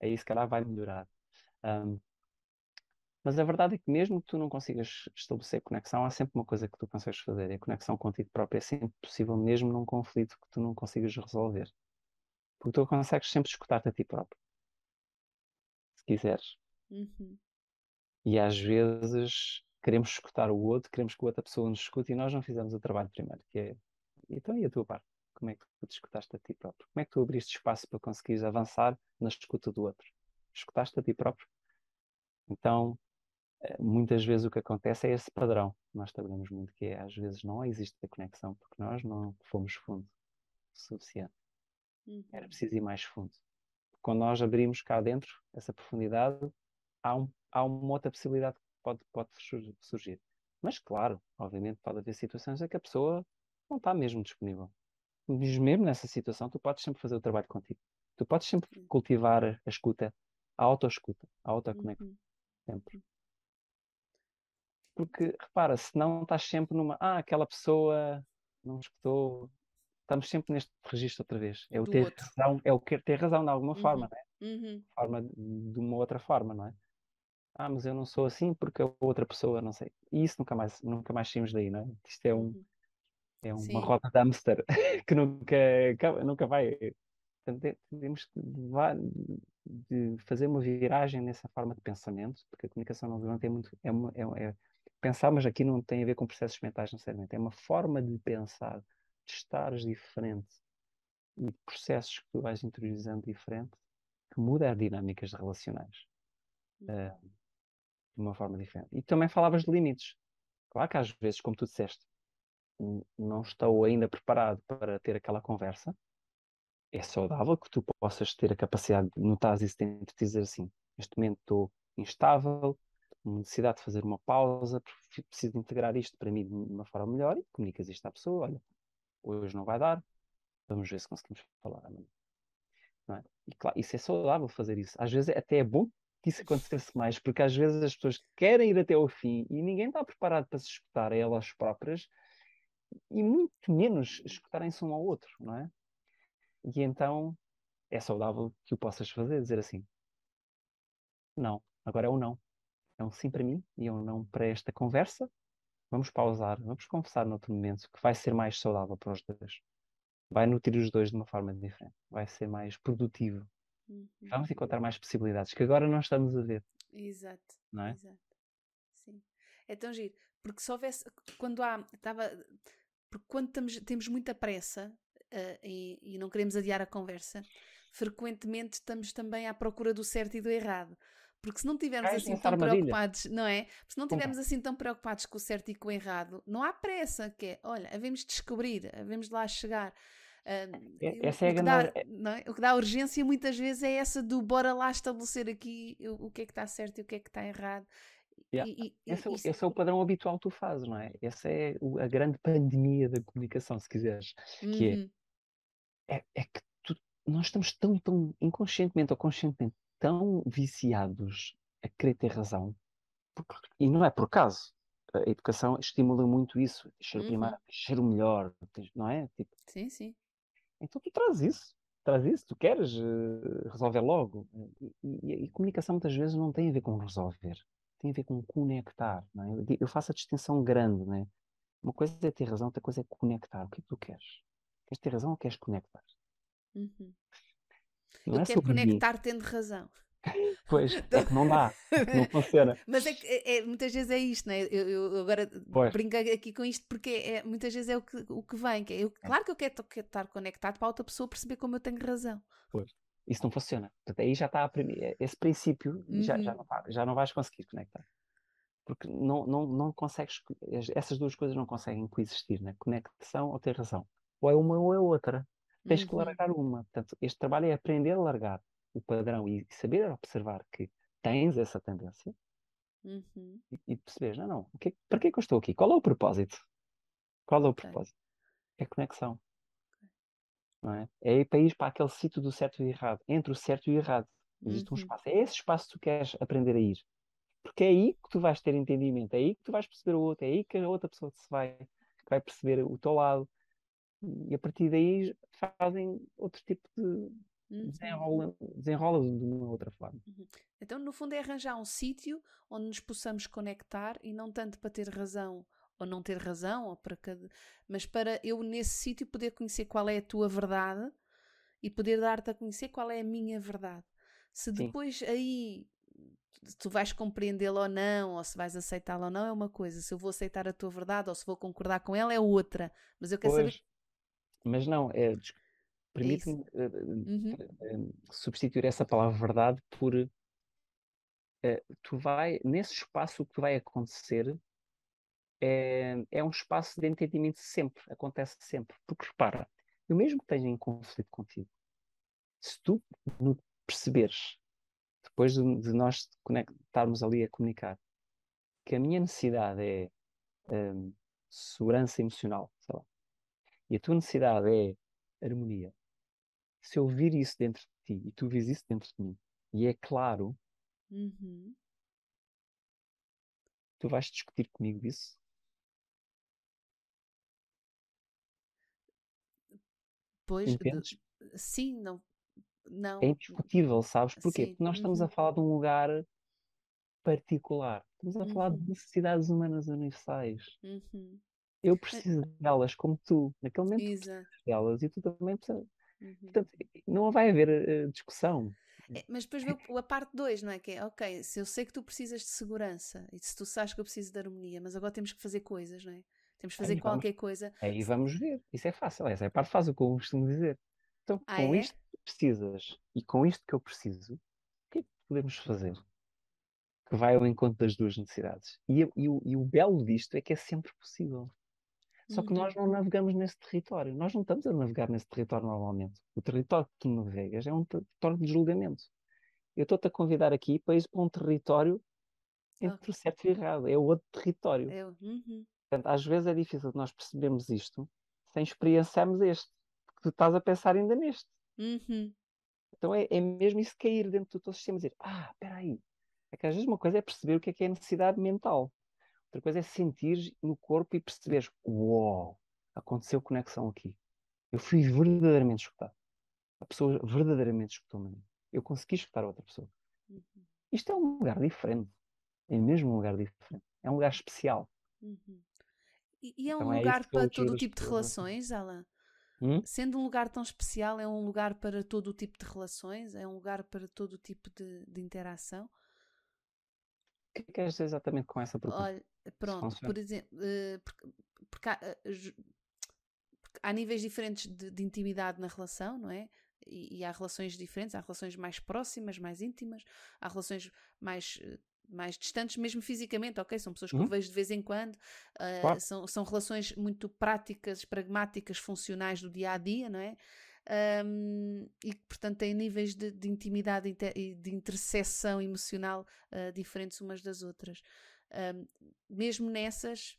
aí se calhar vai melhorar. Um, mas a verdade é que mesmo que tu não consigas estabelecer conexão, há sempre uma coisa que tu consegues fazer, e a conexão contigo próprio é sempre possível, mesmo num conflito que tu não consigas resolver. Porque tu consegues sempre escutar-te a ti próprio. Se quiseres. Uhum. E às vezes queremos escutar o outro, queremos que a outra pessoa nos escute e nós não fizemos o trabalho primeiro, que é, então e a tua parte? Como é que tu te escutaste a ti próprio? Como é que tu abriste espaço para conseguires avançar na escuta do outro? Escutaste a ti próprio? Então, eh, muitas vezes o que acontece é esse padrão. Nós trabalhamos muito que é, às vezes não existe a conexão porque nós não fomos fundo o suficiente. Uhum. Era preciso ir mais fundo. Quando nós abrimos cá dentro essa profundidade, há um há uma outra possibilidade que pode, pode surgir. Mas, claro, obviamente pode haver situações em que a pessoa não está mesmo disponível. Mas mesmo nessa situação, tu podes sempre fazer o trabalho contigo. Tu podes sempre cultivar a escuta, a autoescuta, a autoconexão. Uhum. Sempre. Porque, repara, se não estás sempre numa. Ah, aquela pessoa não escutou. Estamos sempre neste registro outra vez. É o ter outro. razão, é o querer ter razão de alguma uhum. forma, não é? Uhum. Forma de uma outra forma, não é? ah, mas eu não sou assim porque a outra pessoa, não sei. E isso nunca mais, nunca mais saímos daí, não é? Isto é, um, uhum. é uma Sim. rota de hamster (laughs) que nunca, nunca vai. Portanto, temos de fazer uma viragem nessa forma de pensamento, porque a comunicação não violenta é muito. É, uma, é, é, pensar, mas aqui não tem a ver com processos mentais necessariamente. É uma forma de pensar, de estares diferente e de processos que tu vais interiorizando diferente que muda as dinâmicas relacionais. Uh, de uma forma diferente. E também falavas de limites. Claro que às vezes, como tu disseste, não estou ainda preparado para ter aquela conversa. É saudável que tu possas ter a capacidade de notar isso dentro de dizer assim: neste momento estou instável, necessidade de fazer uma pausa, preciso de integrar isto para mim de uma forma melhor e comunicas isto à pessoa: olha, hoje não vai dar, vamos ver se conseguimos falar amanhã. É? E claro, isso é saudável fazer isso. Às vezes até é bom que isso acontecesse mais, porque às vezes as pessoas querem ir até ao fim e ninguém está preparado para se escutar a elas próprias e muito menos escutarem-se um ao outro, não é? E então é saudável que o possas fazer, dizer assim: não, agora é um não. É um sim para mim e é um não para esta conversa. Vamos pausar, vamos conversar noutro momento que vai ser mais saudável para os dois. Vai nutrir os dois de uma forma diferente, vai ser mais produtivo Uhum. Vamos encontrar mais possibilidades que agora não estamos a ver. Exato. Não é? Exato. Sim. É tão giro. Porque se houvesse. Quando há. Estava, porque quando estamos, temos muita pressa uh, e, e não queremos adiar a conversa, frequentemente estamos também à procura do certo e do errado. Porque se não estivermos assim tão armadilha. preocupados, não é? Se não estivermos assim tão preocupados com o certo e com o errado, não há pressa, que é, olha, havemos descobrir, havemos lá chegar. Uh, essa é o, que dá, é? o que dá urgência muitas vezes é essa do bora lá estabelecer aqui o, o que é que está certo e o que é que está errado. Yeah. E, e, esse, é esse, é o padrão habitual que tu fazes, não é? Essa é a grande pandemia da comunicação, se quiseres. Uhum. Que é, é, é que tu, nós estamos tão, tão inconscientemente ou conscientemente tão viciados a querer ter razão, porque, e não é por acaso. A educação estimula muito isso, deixar uhum. primeiro, deixar o melhor, não é? Tipo, sim, sim. Então tu traz isso, traz isso, tu queres uh, resolver logo. E, e, e, comunicação muitas vezes não tem a ver com resolver, tem a ver com conectar. É? Eu faço a distinção grande, não é? Uma coisa é ter razão, outra coisa é conectar. O que é que tu queres? Queres ter razão ou queres conectar? Uhum. Eu é quero conectar mim. tendo razão. (laughs) Pois, é que não dá, não funciona. (laughs) Mas é que é, é, muitas vezes é isto, né? eu, eu agora pois. brinco aqui com isto porque é, muitas vezes é o que, o que vem. Que é, eu, claro que eu quero, quero estar conectado para a outra pessoa perceber como eu tenho razão. Pois. isso não funciona. Portanto, aí já está a primi- eh, esse princípio, já, já, Uhum. não, já não vais conseguir conectar. Porque não, não, não consegues, co- es- essas duas coisas não conseguem coexistir, né? Conexão ou ter razão. Ou é uma ou é outra. Tens que Uhum. largar uma. Portanto, este trabalho é aprender a largar o padrão e saber observar que tens essa tendência Uhum. e, e perceberes, não, não, o que, é- para que é que eu estou aqui? Qual é o propósito? Qual é o propósito? É conexão. Não é? É ir para ir para aquele sítio do certo e errado. Entre o certo e o errado. Existe um Uhum. espaço. É esse espaço que tu queres aprender a ir. Porque é aí que tu vais ter entendimento, é aí que tu vais perceber o outro, é aí que a outra pessoa se vai, que vai perceber o teu lado. E a partir daí fazem outro tipo de Uhum. desenrola, desenrola de uma outra forma. Então, no fundo, é arranjar um sítio onde nos possamos conectar e não tanto para ter razão ou não ter razão, ou para cada... mas para eu, nesse sítio, poder conhecer qual é a tua verdade e poder dar-te a conhecer qual é a minha verdade. Se Sim. depois aí tu vais compreendê-la ou não, ou se vais aceitá-la ou não, é uma coisa. Se eu vou aceitar a tua verdade ou se vou concordar com ela, é outra. Mas eu quero saber. Mas não, é, isso. permite-me eh, Uhum. eh, eh, substituir essa palavra verdade por eh, tu vai, nesse espaço o que vai acontecer é, é um espaço de entendimento sempre, acontece sempre. Porque repara, eu mesmo que esteja em conflito contigo, se tu perceberes, depois de, de nós estarmos ali a comunicar, que a minha necessidade é hum, segurança emocional, sei lá, e a tua necessidade é harmonia. Se eu vir isso dentro de ti e tu vis isso dentro de mim, e é claro, Uhum. tu vais discutir comigo isso. Pois, Entendes? sim, não. Não. É indiscutível, sabes porquê? Sim, Porque nós estamos a uhum. falar de um lugar particular. Estamos a falar de Uhum. necessidades humanas universais. Uhum. Eu preciso delas como tu. Naquele momento Exato. delas e tu também precisas. Uhum. Portanto, não vai haver eh, discussão. É, mas depois o- a parte 2, não é? Que é, ok, se eu sei que tu precisas de segurança e se tu sabes que eu preciso de harmonia, mas agora temos que fazer coisas, não é? Temos que fazer Aí vamos, qualquer coisa. aí vamos ver. Isso é fácil. Essa é a parte fácil, como eu costumo dizer. Então, Ah, com é? isto que precisas e com isto que eu preciso, o que é que podemos fazer? Que vai ao encontro das duas necessidades. E, e o, e o belo disto é que é sempre possível. Só que Uhum. nós não navegamos nesse território. Nós não estamos a navegar nesse território normalmente. O território que tu navegas é um território de julgamento. Eu estou-te a convidar aqui para ir para um território entre o certo e o errado. É outro território. Eu, uhum. Portanto, às vezes é difícil nós percebermos isto sem experienciarmos este. Porque tu estás a pensar ainda neste. Uhum. Então é, é mesmo isso cair dentro do teu sistema e dizer, ah, espera aí. É que às vezes uma coisa é perceber o que é que é necessidade mental. Outra coisa é sentir no corpo e perceberes, uau, aconteceu conexão aqui. Eu fui verdadeiramente escutado. A pessoa verdadeiramente escutou-me. a mim. Eu consegui escutar a outra pessoa. Uhum. Isto é um lugar diferente. É mesmo um lugar diferente. É um lugar especial. Uhum. E, e é um Então é lugar eu para todo o tipo de relações, Alan? Hum? Sendo um lugar tão especial, é um lugar para todo o tipo de relações? É um lugar para todo o tipo de, de interação? O que é que queres dizer exatamente com essa pergunta? Olha, pronto, por exemplo, eh, porque, há, eh, porque há níveis diferentes de, de intimidade na relação, não é? E, e há relações diferentes, há relações mais próximas, mais íntimas, há relações mais, eh, mais distantes, mesmo fisicamente, ok? São pessoas que eu Uhum. vejo de vez em quando, eh, Claro. são, são relações muito práticas, pragmáticas, funcionais do dia a dia, não é? Ahm, e que, portanto, têm níveis de, de intimidade e de interseção emocional ah, diferentes umas das outras. Ahm, mesmo nessas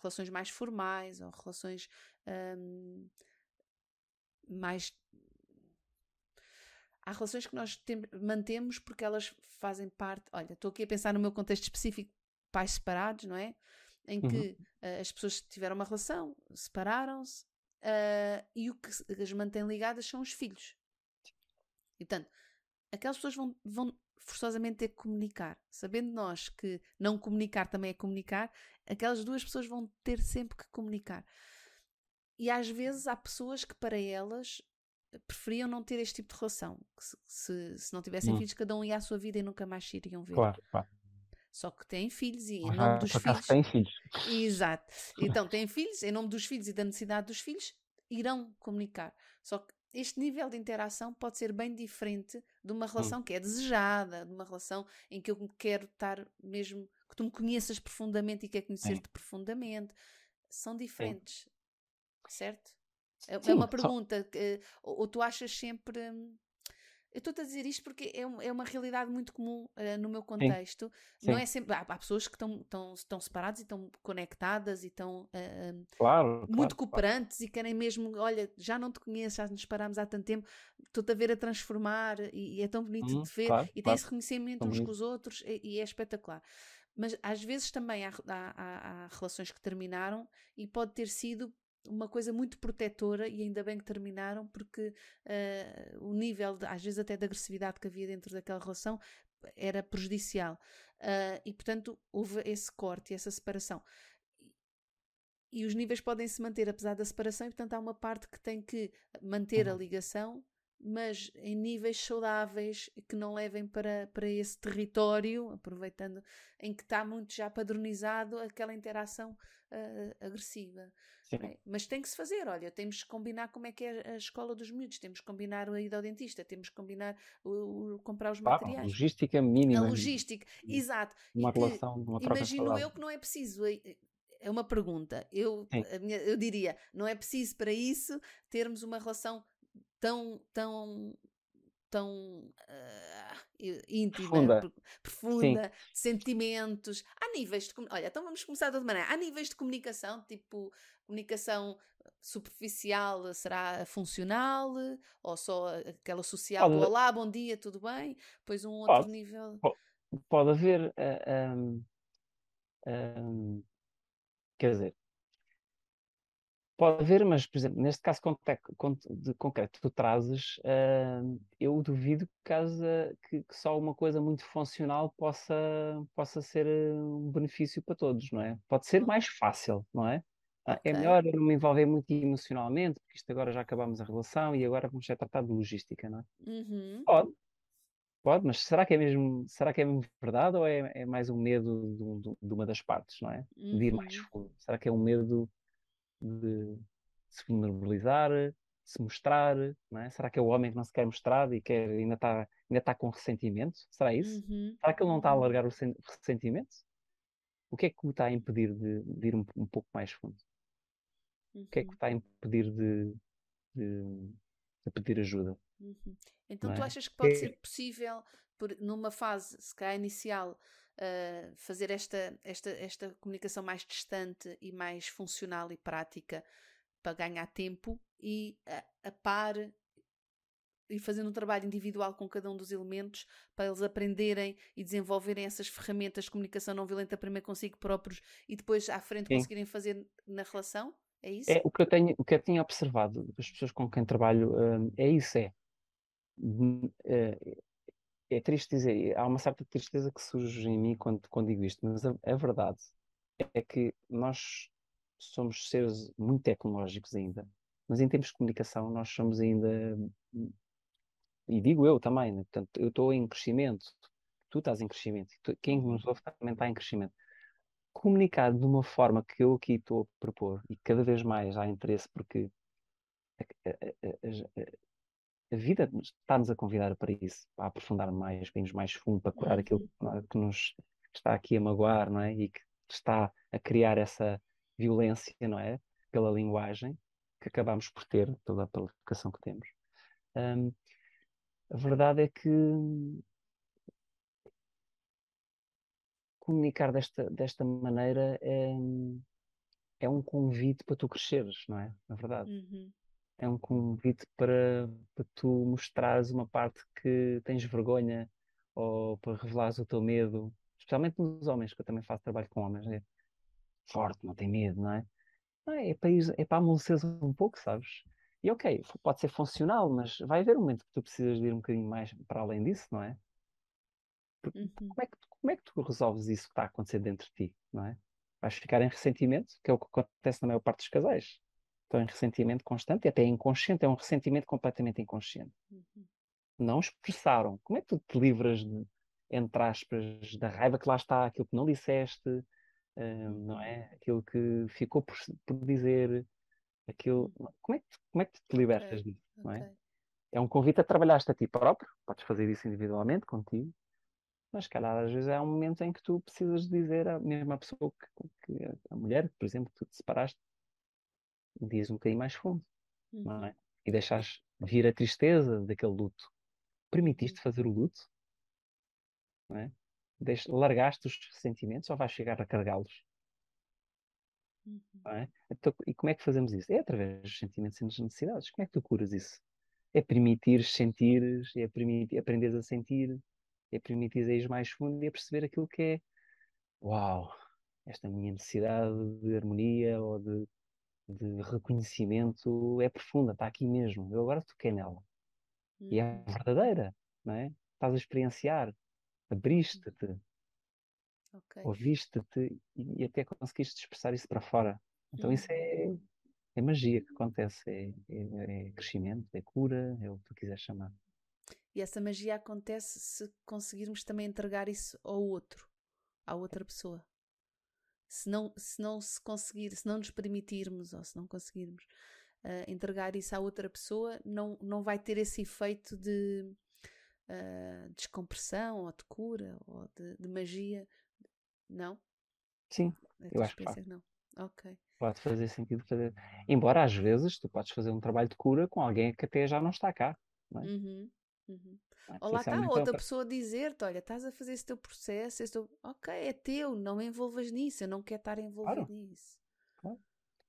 relações mais formais ou relações ahm, mais. Há relações que nós tem- mantemos porque elas fazem parte. Olha, estou aqui a pensar no meu contexto específico, pais separados, não é? Em Uhum. que ah, as pessoas tiveram uma relação, separaram-se ah, e o que as mantém ligadas são os filhos. E portanto, aquelas pessoas vão, vão forçosamente ter que comunicar. Sabendo nós que não comunicar também é comunicar, aquelas duas pessoas vão ter sempre que comunicar. E às vezes há pessoas que para elas preferiam não ter este tipo de relação. Se, se, se não tivessem Hum. filhos, cada um ia à sua vida e nunca mais se iriam ver. Claro, claro. Só que têm filhos e em Ah, nome dos filhos. têm filhos. Exato. Então, têm filhos, em nome dos filhos e da necessidade dos filhos, irão comunicar. Só que este nível de interação pode ser bem diferente de uma relação hum. que é desejada, de uma relação em que eu quero estar mesmo, que tu me conheças profundamente e quer conhecer-te profundamente. São diferentes, Sim. certo? É, Sim, é uma pergunta, só... que, ou, ou, tu achas sempre. Hum, eu estou-te a dizer isto porque é, é uma realidade muito comum uh, no meu contexto. Sim. Não é sempre. Há, há pessoas que estão, estão, estão separadas e estão conectadas e estão uh, claro, muito claro, cooperantes claro. e querem mesmo. Olha, já não te conheço, já nos parámos há tanto tempo, estou-te a ver a transformar e, e é tão bonito hum, de ver e tem esse reconhecimento uns com os outros e, e, é espetacular. Mas às vezes também há, há, há relações que terminaram e pode ter sido uma coisa muito protetora e ainda bem que terminaram porque uh, o nível, de, às vezes até de agressividade que havia dentro daquela relação era prejudicial uh, e portanto houve esse corte, essa separação e os níveis podem se manter apesar da separação e portanto há uma parte que tem que manter uhum. a ligação mas em níveis saudáveis que não levem para, para esse território, aproveitando em que está muito já padronizado aquela interação uh, agressiva. É? Mas tem que se fazer, olha, temos que combinar como é que é a escola dos miúdos, temos que combinar a ida ao dentista, temos que combinar o, o comprar os materiais. A logística mínima. A logística, exato. Uma que, relação, uma troca Imagino eu que não é preciso é uma pergunta. Eu, minha, eu diria, não é preciso para isso termos uma relação tão, tão, tão uh, íntima, profunda, profunda sentimentos. Há níveis de. Olha, então vamos começar de outra maneira. Há níveis de comunicação, tipo comunicação superficial será funcional ou só aquela social pode, olá, bom dia, tudo bem? Pois um outro pode, nível. Pode haver. Uh, um, um, quer dizer, Pode haver, mas, por exemplo, neste caso de concreto que tu trazes, uh, eu duvido que, que, que, só uma coisa muito funcional possa, possa ser ah, um benefício para todos, não é? Pode ser hum. mais fácil, não é? Ah, é melhor eu não me envolver muito emocionalmente, porque isto agora já acabamos a relação e agora vamos ser tratar de logística, não é? Uhum. Pode, pode, mas será que é mesmo, será que é mesmo verdade ou é, é mais um medo de, de, de, uma das partes, não é? De ir mais uhum. fundo. Será que é um medo de se vulnerabilizar, se mostrar, não é? Será que é o homem que não se quer mostrar e quer, ainda está ainda tá com ressentimento? Será isso? Uhum. Será que ele não está a alargar o ressentimento? O que é que o está a impedir de, de ir um, um, pouco mais fundo? Uhum. O que é que o uhum. está a impedir de, de, de pedir ajuda? Uhum. Então é? tu achas que pode é... ser possível, por, numa fase, se calhar inicial, uh, fazer esta, esta, esta comunicação mais distante e mais funcional e prática para ganhar tempo e a, a par e fazendo um trabalho individual com cada um dos elementos para eles aprenderem e desenvolverem essas ferramentas de comunicação não violenta primeiro consigo próprios e depois à frente Sim. conseguirem fazer na relação? É isso? É, o que eu tenho, o que eu tenho observado das pessoas com quem trabalho uh, é isso, é uh, é triste dizer, há uma certa tristeza que surge em mim quando, quando digo isto, mas a, a verdade é que nós somos seres muito tecnológicos ainda, mas em termos de comunicação nós somos ainda, e digo eu também, né? portanto, eu estou em crescimento, tu estás em crescimento, tu, quem nos ouve também está em crescimento. Comunicar de uma forma que eu aqui estou a propor, e cada vez mais há interesse, porque a, vida está-nos a convidar para isso, para aprofundar mais, para irmos mais fundo, para curar aquilo uhum. que nos está aqui a magoar, não é? E que está a criar essa violência, não é? Pela linguagem que acabamos por ter, pela, pela educação que temos. Um, a verdade é que comunicar desta, desta maneira é, é um convite para tu cresceres, não é? Na verdade. Uhum é um convite para, para tu mostrares uma parte que tens vergonha ou para revelares o teu medo, especialmente nos homens, que eu também faço trabalho com homens, é forte, não tem medo, não é? Não, é, para, é para amoleceres um pouco, sabes? E ok, pode ser funcional, mas vai haver um momento que tu precisas de ir um bocadinho mais para além disso, não é? Uhum. Como, é que, como é que tu resolves isso que está a acontecer dentro de ti, não é? Vais ficar em ressentimento, que é o que acontece na maior parte dos casais estão em ressentimento constante, e até inconsciente, é um ressentimento completamente inconsciente. Uhum. Não expressaram. Como é que tu te livras, de, entre aspas, da raiva que lá está, aquilo que não disseste, uh, não é? Aquilo que ficou por, por dizer, aquilo. Como é, que, como é que tu te libertas okay. disso, não é? é um convite a trabalhar-te a ti próprio, podes fazer isso individualmente, contigo, mas calhar às vezes há um momento em que tu precisas dizer à mesma pessoa que, que a mulher, por exemplo, que tu te separaste, diz um bocadinho mais fundo, uhum. não é? E deixas vir a tristeza daquele luto. Permitiste uhum. fazer o luto? Não é? Deixe, largaste os sentimentos ou vais chegar a carregá-los? Uhum. É? Então, e como é que fazemos isso? É através dos sentimentos e das necessidades. Como é que tu curas isso? É permitir sentir, é permitir, aprenderes a sentir, é permitir ir mais fundo e a perceber aquilo que é uau, esta minha necessidade de harmonia ou de, de reconhecimento é profunda, está aqui mesmo. Eu agora toquei nela. Uhum. E é uhum. verdadeira, não é? Estás a experienciar, abriste-te, okay. ouviste-te e, e, até conseguiste expressar isso para fora. Então uhum. isso é, é magia que acontece, é, é, é crescimento, é cura, é o que tu quiseres chamar. E essa magia acontece se conseguirmos também entregar isso ao outro, à outra pessoa. Se não se, não se conseguir, se não nos permitirmos ou se não conseguirmos uh, entregar isso à outra pessoa, não, não vai ter esse efeito de uh, descompressão ou de cura ou de, de magia. Não? Sim, eu acho que não. Ok. Pode fazer sentido fazer. Embora às vezes tu podes fazer um trabalho de cura com alguém que até já não está cá. Não é? Uhum. Uhum. Ah, Ou lá está, outra para... pessoa dizer-te: olha, estás a fazer esse teu processo, esse teu... ok, é teu, não me envolvas nisso, eu não quero estar envolvido claro. nisso.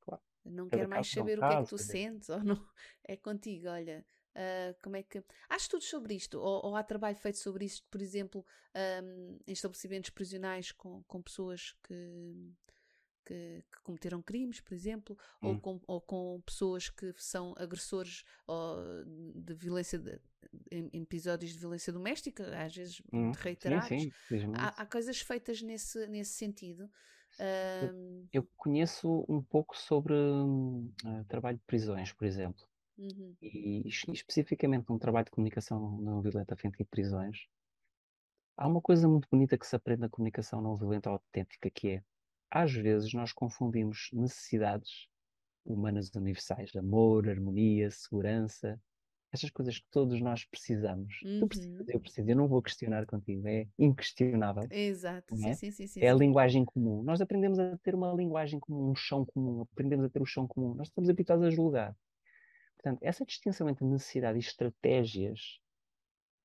Claro, não Cada quero mais saber o que é que tu sentes, ou não. É contigo, olha. Uh, como é que. Há estudos sobre isto, ou, ou há trabalho feito sobre isto, por exemplo, um, em estabelecimentos prisionais com, com pessoas que que, que, cometeram crimes, por exemplo, hum. ou, com, ou com pessoas que são agressores de violência, de, em, episódios de violência doméstica, às vezes hum. reiterados. Sim, sim, há, há, coisas feitas nesse, nesse sentido. Um... Eu, eu, conheço um pouco sobre uh, trabalho de prisões, por exemplo. Uhum. E, especificamente um trabalho de comunicação não violenta frente a prisões. Há uma coisa muito bonita que se aprende na comunicação não violenta autêntica, que é às vezes nós confundimos necessidades humanas universais, amor, harmonia, segurança, essas coisas que todos nós precisamos. Uhum. Tu precisas, eu preciso, eu não vou questionar contigo, é inquestionável. Exato, é? Sim, sim, sim, é a linguagem comum. Nós aprendemos a ter uma linguagem comum, um chão comum, aprendemos a ter o um chão comum. Nós estamos habituados a julgar. Portanto, essa distinção entre necessidade e estratégias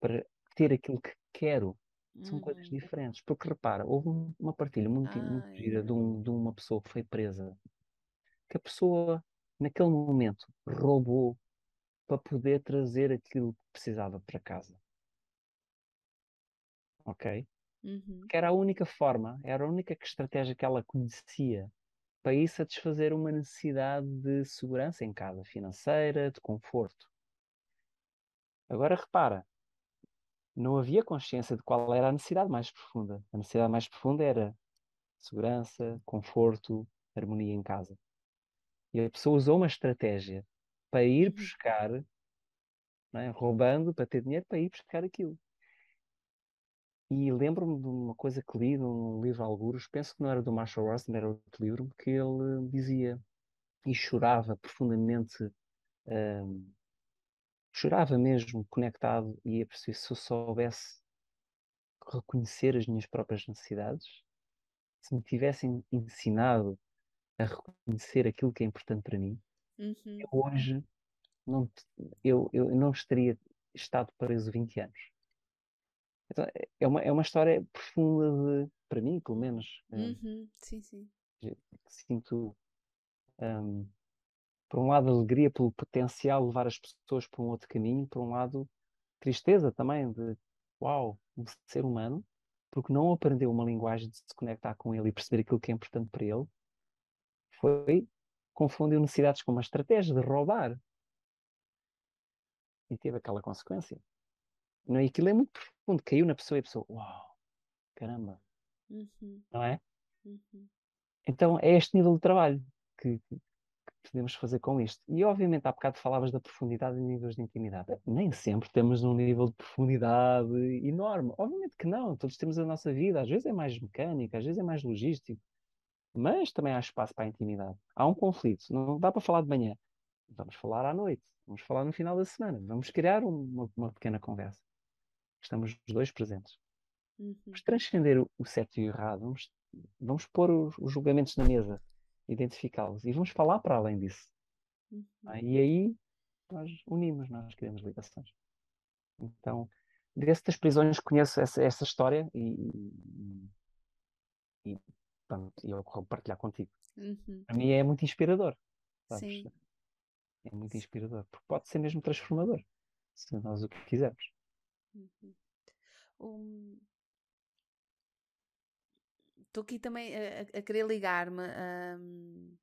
para ter aquilo que quero são uhum. coisas diferentes. Porque repara, houve uma partilha muito, muito gira de, um, de uma pessoa que foi presa, que a pessoa, naquele momento, roubou para poder trazer aquilo que precisava para casa. Ok? Uhum. Que era a única forma, era a única estratégia que ela conhecia para ir satisfazer uma necessidade de segurança em casa, financeira, de conforto. Agora repara, não havia consciência de qual era a necessidade mais profunda. A necessidade mais profunda era segurança, conforto, harmonia em casa. E a pessoa usou uma estratégia para ir uhum. buscar, é? roubando para ter dinheiro para ir buscar aquilo. E lembro-me de uma coisa que li num livro Alguros, penso que não era do Marshall Rosen, era outro livro, que ele dizia e chorava profundamente um, chorava mesmo conectado e a perceber se eu soubesse reconhecer as minhas próprias necessidades, se me tivessem ensinado a reconhecer aquilo que é importante para mim, uhum. eu hoje não, eu, eu não estaria estado preso 20 anos. Então, é, uma, é uma história profunda de, para mim, pelo menos. Eh, uhum. Sim, sim. Sinto um, por um lado, alegria pelo potencial de levar as pessoas para um outro caminho, por um lado, tristeza também de, uau, um ser humano, porque não aprendeu uma linguagem de se conectar com ele e perceber aquilo que é importante para ele, foi, confundiu necessidades com uma estratégia de roubar. E teve aquela consequência. Não, e aquilo é muito profundo, caiu na pessoa e a pessoa, uau, caramba. Uhum. Não é? Uhum. Então é este nível de trabalho que, podemos fazer com isto? E obviamente há bocado falavas da profundidade e níveis de intimidade. Nem sempre temos um nível de profundidade enorme. Obviamente que não, todos temos a nossa vida. Às vezes é mais mecânica, às vezes é mais logístico. Mas também há espaço para a intimidade. Há um conflito, não dá para falar de manhã. vamos falar à noite, vamos falar no final da semana, vamos criar uma, uma pequena conversa. Estamos os dois presentes. Uhum. Vamos transcender o, o certo e o errado, vamos, vamos pôr os, os julgamentos na mesa, identificá-los e vamos falar para além disso. Uhum. E aí nós unimos, nós criamos ligações. Então, desse das prisões conheço essa, essa história e, e, e pronto, eu vou partilhar contigo. Uhum. Para mim é muito inspirador, sabes? Sim. É muito inspirador, porque pode ser mesmo transformador, se nós o que quisermos. Uhum. Um, Estou aqui também a, a- querer ligar-me. hum,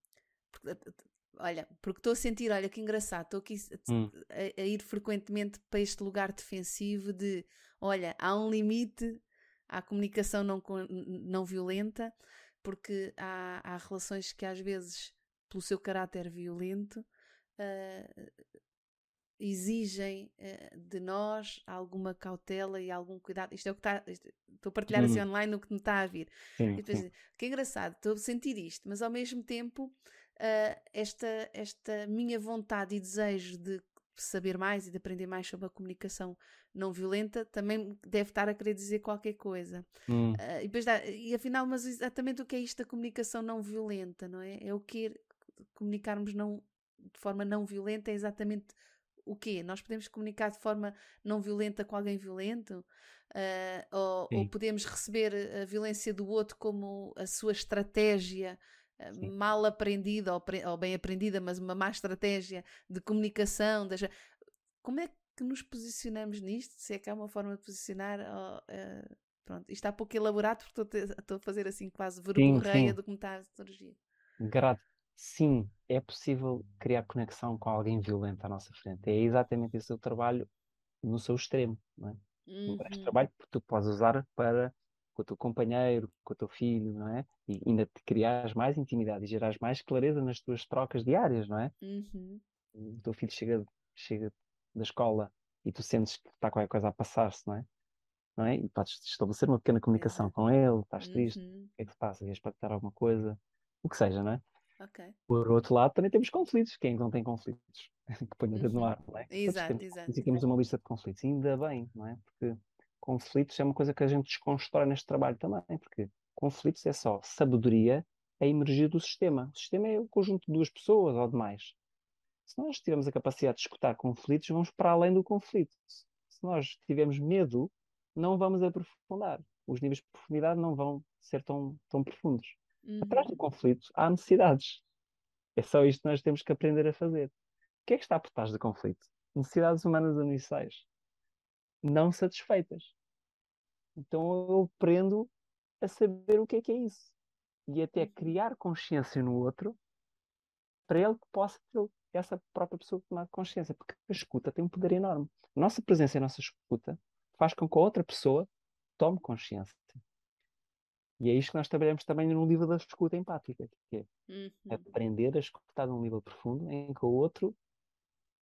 uh, olha, porque estou a sentir, olha que engraçado, estou aqui a- Hum. a, a ir frequentemente para este lugar defensivo de, olha, há um limite à comunicação não, não violenta, porque há, há relações que às vezes, pelo seu caráter violento, uh, exigem uh, de nós alguma cautela e algum cuidado. Isto é o que está. Estou a partilhar assim Hum. online o que me está a vir. Sim, depois, sim. que engraçado, estou a sentir isto, mas ao mesmo tempo, ah, esta, esta minha vontade e desejo de saber mais e de aprender mais sobre a comunicação não violenta também deve estar a querer dizer qualquer coisa. Hum, Ah, e, depois dá- e afinal, mas exatamente o que é isto da comunicação não violenta, não é? É o que comunicarmos não, de forma não violenta é exatamente o quê? Nós podemos comunicar de forma não violenta com alguém violento? Ah, ou, ou podemos receber a violência do outro como a sua estratégia ah, mal aprendida ou, ou bem aprendida, mas uma má estratégia de comunicação? das- Como é que nos posicionamos nisto? Se é que há uma forma de posicionar? ou, ah, pronto, isto está pouco elaborado porque estou a fazer assim quase verborreia do que me está a surgir. Grato. Sim, é possível criar conexão com alguém violento à nossa frente. É exatamente esse o trabalho no seu extremo, não é? Um Uhum, trabalho que tu podes usar para com o teu companheiro, com o teu filho, não é? E ainda te criares mais intimidade e gerares mais clareza nas tuas trocas diárias, não é? uhum, O teu filho chega, chega da escola e tu sentes que está qualquer coisa a passar-se, não é? Não é? E podes estabelecer uma pequena comunicação Exato. com ele, estás triste, uhum. o que é que se passa? Queres partilhar alguma coisa? O que seja, não é? Ok. Por outro lado, também temos conflitos. Quem não tem conflitos? (laughs) Que ponha o dedo no Uhum. ar, não é? Exato, temos exato. e temos uma lista de conflitos. E ainda bem, não é? Porque conflitos é uma coisa que a gente desconstrói neste trabalho também. Porque conflitos é só sabedoria a emergir do sistema. O sistema é o conjunto de duas pessoas ou de mais. Se nós tivermos a capacidade de escutar conflitos, vamos para além do conflito. Se nós tivermos medo, não vamos aprofundar. Os níveis de profundidade não vão ser tão, tão profundos. Atrás do Uhum. conflito há necessidades. É só isto que nós temos que aprender a fazer. O que é que está por trás do conflito? Necessidades humanas universais não satisfeitas. Então eu aprendo a saber o que é que é isso. E até Uhum. criar consciência no outro para ele que possa ter essa própria pessoa tomar consciência. Porque a escuta tem um poder enorme. A nossa presença e a nossa escuta faz com que a outra pessoa tome consciência. E é isto que nós trabalhamos também no livro da escuta empática, que é Uhum. aprender a escutar num nível profundo em que o outro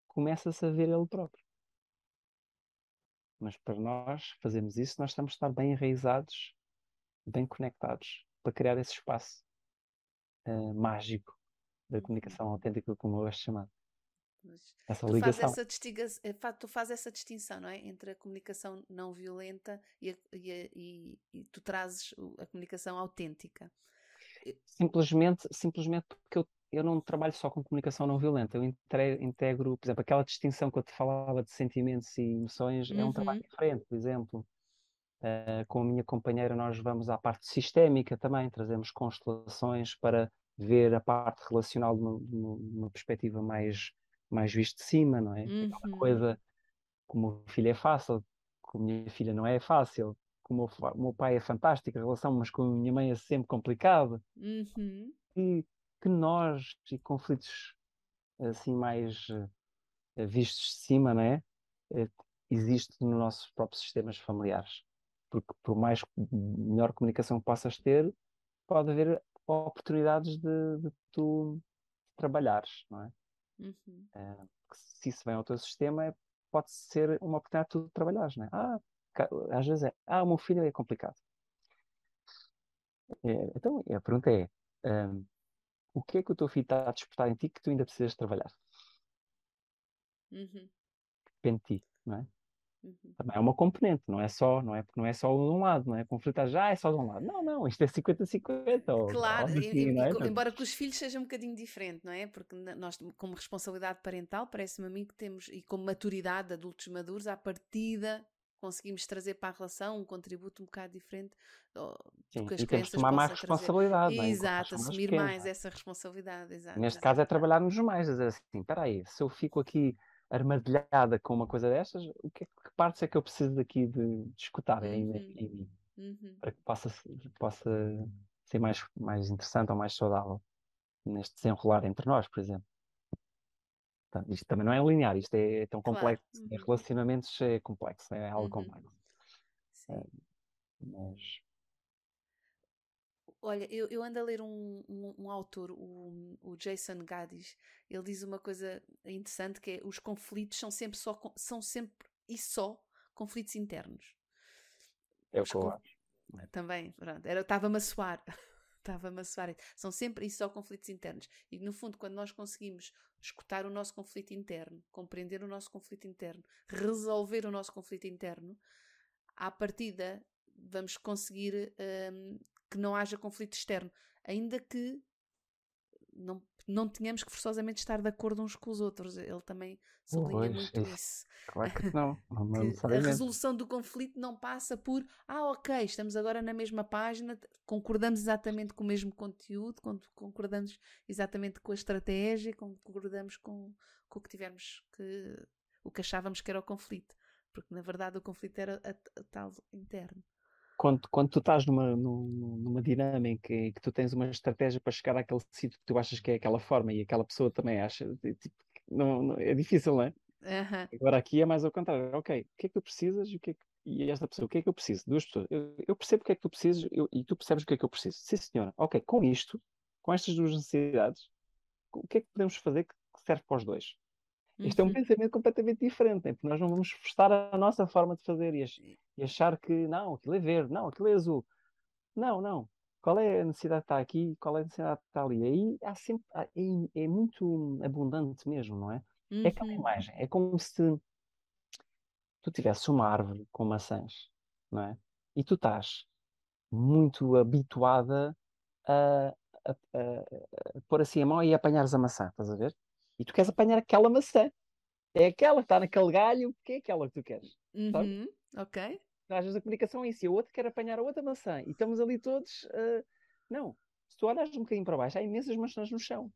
começa-se a ver ele próprio. Mas para nós fazermos isso, nós temos de estar bem enraizados, bem conectados, para criar esse espaço eh, mágico da Uhum. comunicação autêntica, como eu gosto de chamar. Mas Essa tu fazes ligação. essa, eh, tu fazes essa distinção, não é? Entre a comunicação não violenta e, a- e a- e- e tu trazes a comunicação autêntica. Simplesmente, simplesmente porque eu, eu não trabalho só com comunicação não violenta. Eu integro, por exemplo, aquela distinção que eu te falava de sentimentos e emoções é um trabalho Uhum. diferente, por exemplo. Eh, com a minha companheira, nós vamos à parte sistémica também, trazemos constelações para ver a parte relacional numa perspectiva mais, mais visto de cima, não é? Aquela Uhum. coisa, como o meu filho é fácil, com a minha filha não é fácil, com o meu, pai é fantástico a relação, mas com a minha mãe é sempre complicado. Uhum. E que nós, e conflitos assim mais eh, vistos de cima, não é? Eh, existe nos nossos próprios sistemas familiares. Porque por mais melhor comunicação que possas ter, pode haver oportunidades de, de tu trabalhares, não é? Uhum. Eh, se isso vem ao teu sistema, é- pode ser uma oportunidade de tu trabalhares, não é? Ah, às vezes é, ah, o meu filho é complicado. É, então, a pergunta é, ahm, o que é que o teu filho está a despertar em ti que tu ainda precisas trabalhar? Uhum. Depende de ti, não é? Uhum. Também é uma componente, não é só, não é, não é só de um lado, não é? Conflitar já é só de um lado. Não, não, isto é 50-50. ou- Claro, ou e- assim, e- é? embora com os filhos seja um bocadinho diferente, não é? Porque nós, como responsabilidade parental, parece-me a mim que temos, e como maturidade de adultos maduros, à partida conseguimos trazer para a relação um contributo um bocado diferente do Sim, que as e temos tomar mais responsabilidade, é? Nós Exato, assumir mais não é? essa responsabilidade, exato. Neste exato. caso é trabalharmos mais, a dizer assim, espera aí, se eu fico aqui armadilhada com uma coisa destas, o que, é que que partes é que eu preciso daqui de, de escutar em, Uhum. em mim, Uhum. para que possa, possa ser mais, mais interessante ou mais saudável neste desenrolar entre nós, por exemplo. Portanto, isto também não é linear, isto é tão Claro, complexo, em uhum. relacionamentos é complexo, é algo Uhum. complexo. Sim. Mas Olha, eu, eu ando a ler um, um, um autor, o, o Jason Gaddis, ele diz uma coisa interessante que é os conflitos são sempre só são sempre e só conflitos internos. é o que eu acho. Também, pronto, estava-me a soar. (laughs) Estava-me a soar. São sempre e só conflitos internos. E no fundo, quando nós conseguimos escutar o nosso conflito interno, compreender o nosso conflito interno, resolver o nosso conflito interno, à partida vamos conseguir hum, que não haja conflito externo. Ainda que não, não tenhamos que forçosamente estar de acordo uns com os outros. Ele também sublinha Pois, muito isso. isso. Claro que (laughs) não, não Que a resolução do conflito não passa por ah, ok, estamos agora na mesma página, concordamos exatamente com o mesmo conteúdo, con- concordamos exatamente com a estratégia, concordamos com, com o que tivemos que o que achávamos que era o conflito. Porque na verdade o conflito era a, a tal interno. Quando, quando tu estás numa, num- numa dinâmica em que tu tens uma estratégia para chegar àquele sítio que tu achas que é aquela forma e aquela pessoa também acha, tipo, não, não- é difícil, não é? Aham, Agora aqui é mais ao contrário. Ok, o que é que tu precisas e, o que é que- e esta pessoa, o que é que eu preciso? Duas pessoas. Eu, eu percebo o que é que tu precisas eu- e tu percebes o que é que eu preciso. Sim, senhora. Ok, com isto, com estas duas necessidades, o que é que podemos fazer que serve para os dois? Isto é um uhum. pensamento completamente diferente, né? porque nós não vamos forçar a nossa forma de fazer e, e achar que não, aquilo é verde, não, aquilo é azul. Não, não. Qual é a necessidade que está aqui? Qual é a necessidade que está ali? Aí há sempre, é, é muito abundante mesmo, não é? É aquela Uhum. imagem, é como se tu tivesses uma árvore com maçãs, não é? E tu estás muito habituada a, a, a- a pôr assim a mão e apanhares a maçã, estás a ver? E tu queres apanhar aquela maçã. É aquela que está naquele galho, que é aquela que tu queres. Uhum. Ok. Às vezes a comunicação é isso, e o outro quer apanhar a outra maçã. E estamos ali todos. ah, Não. Se tu olhas um bocadinho para baixo, há imensas maçãs no chão.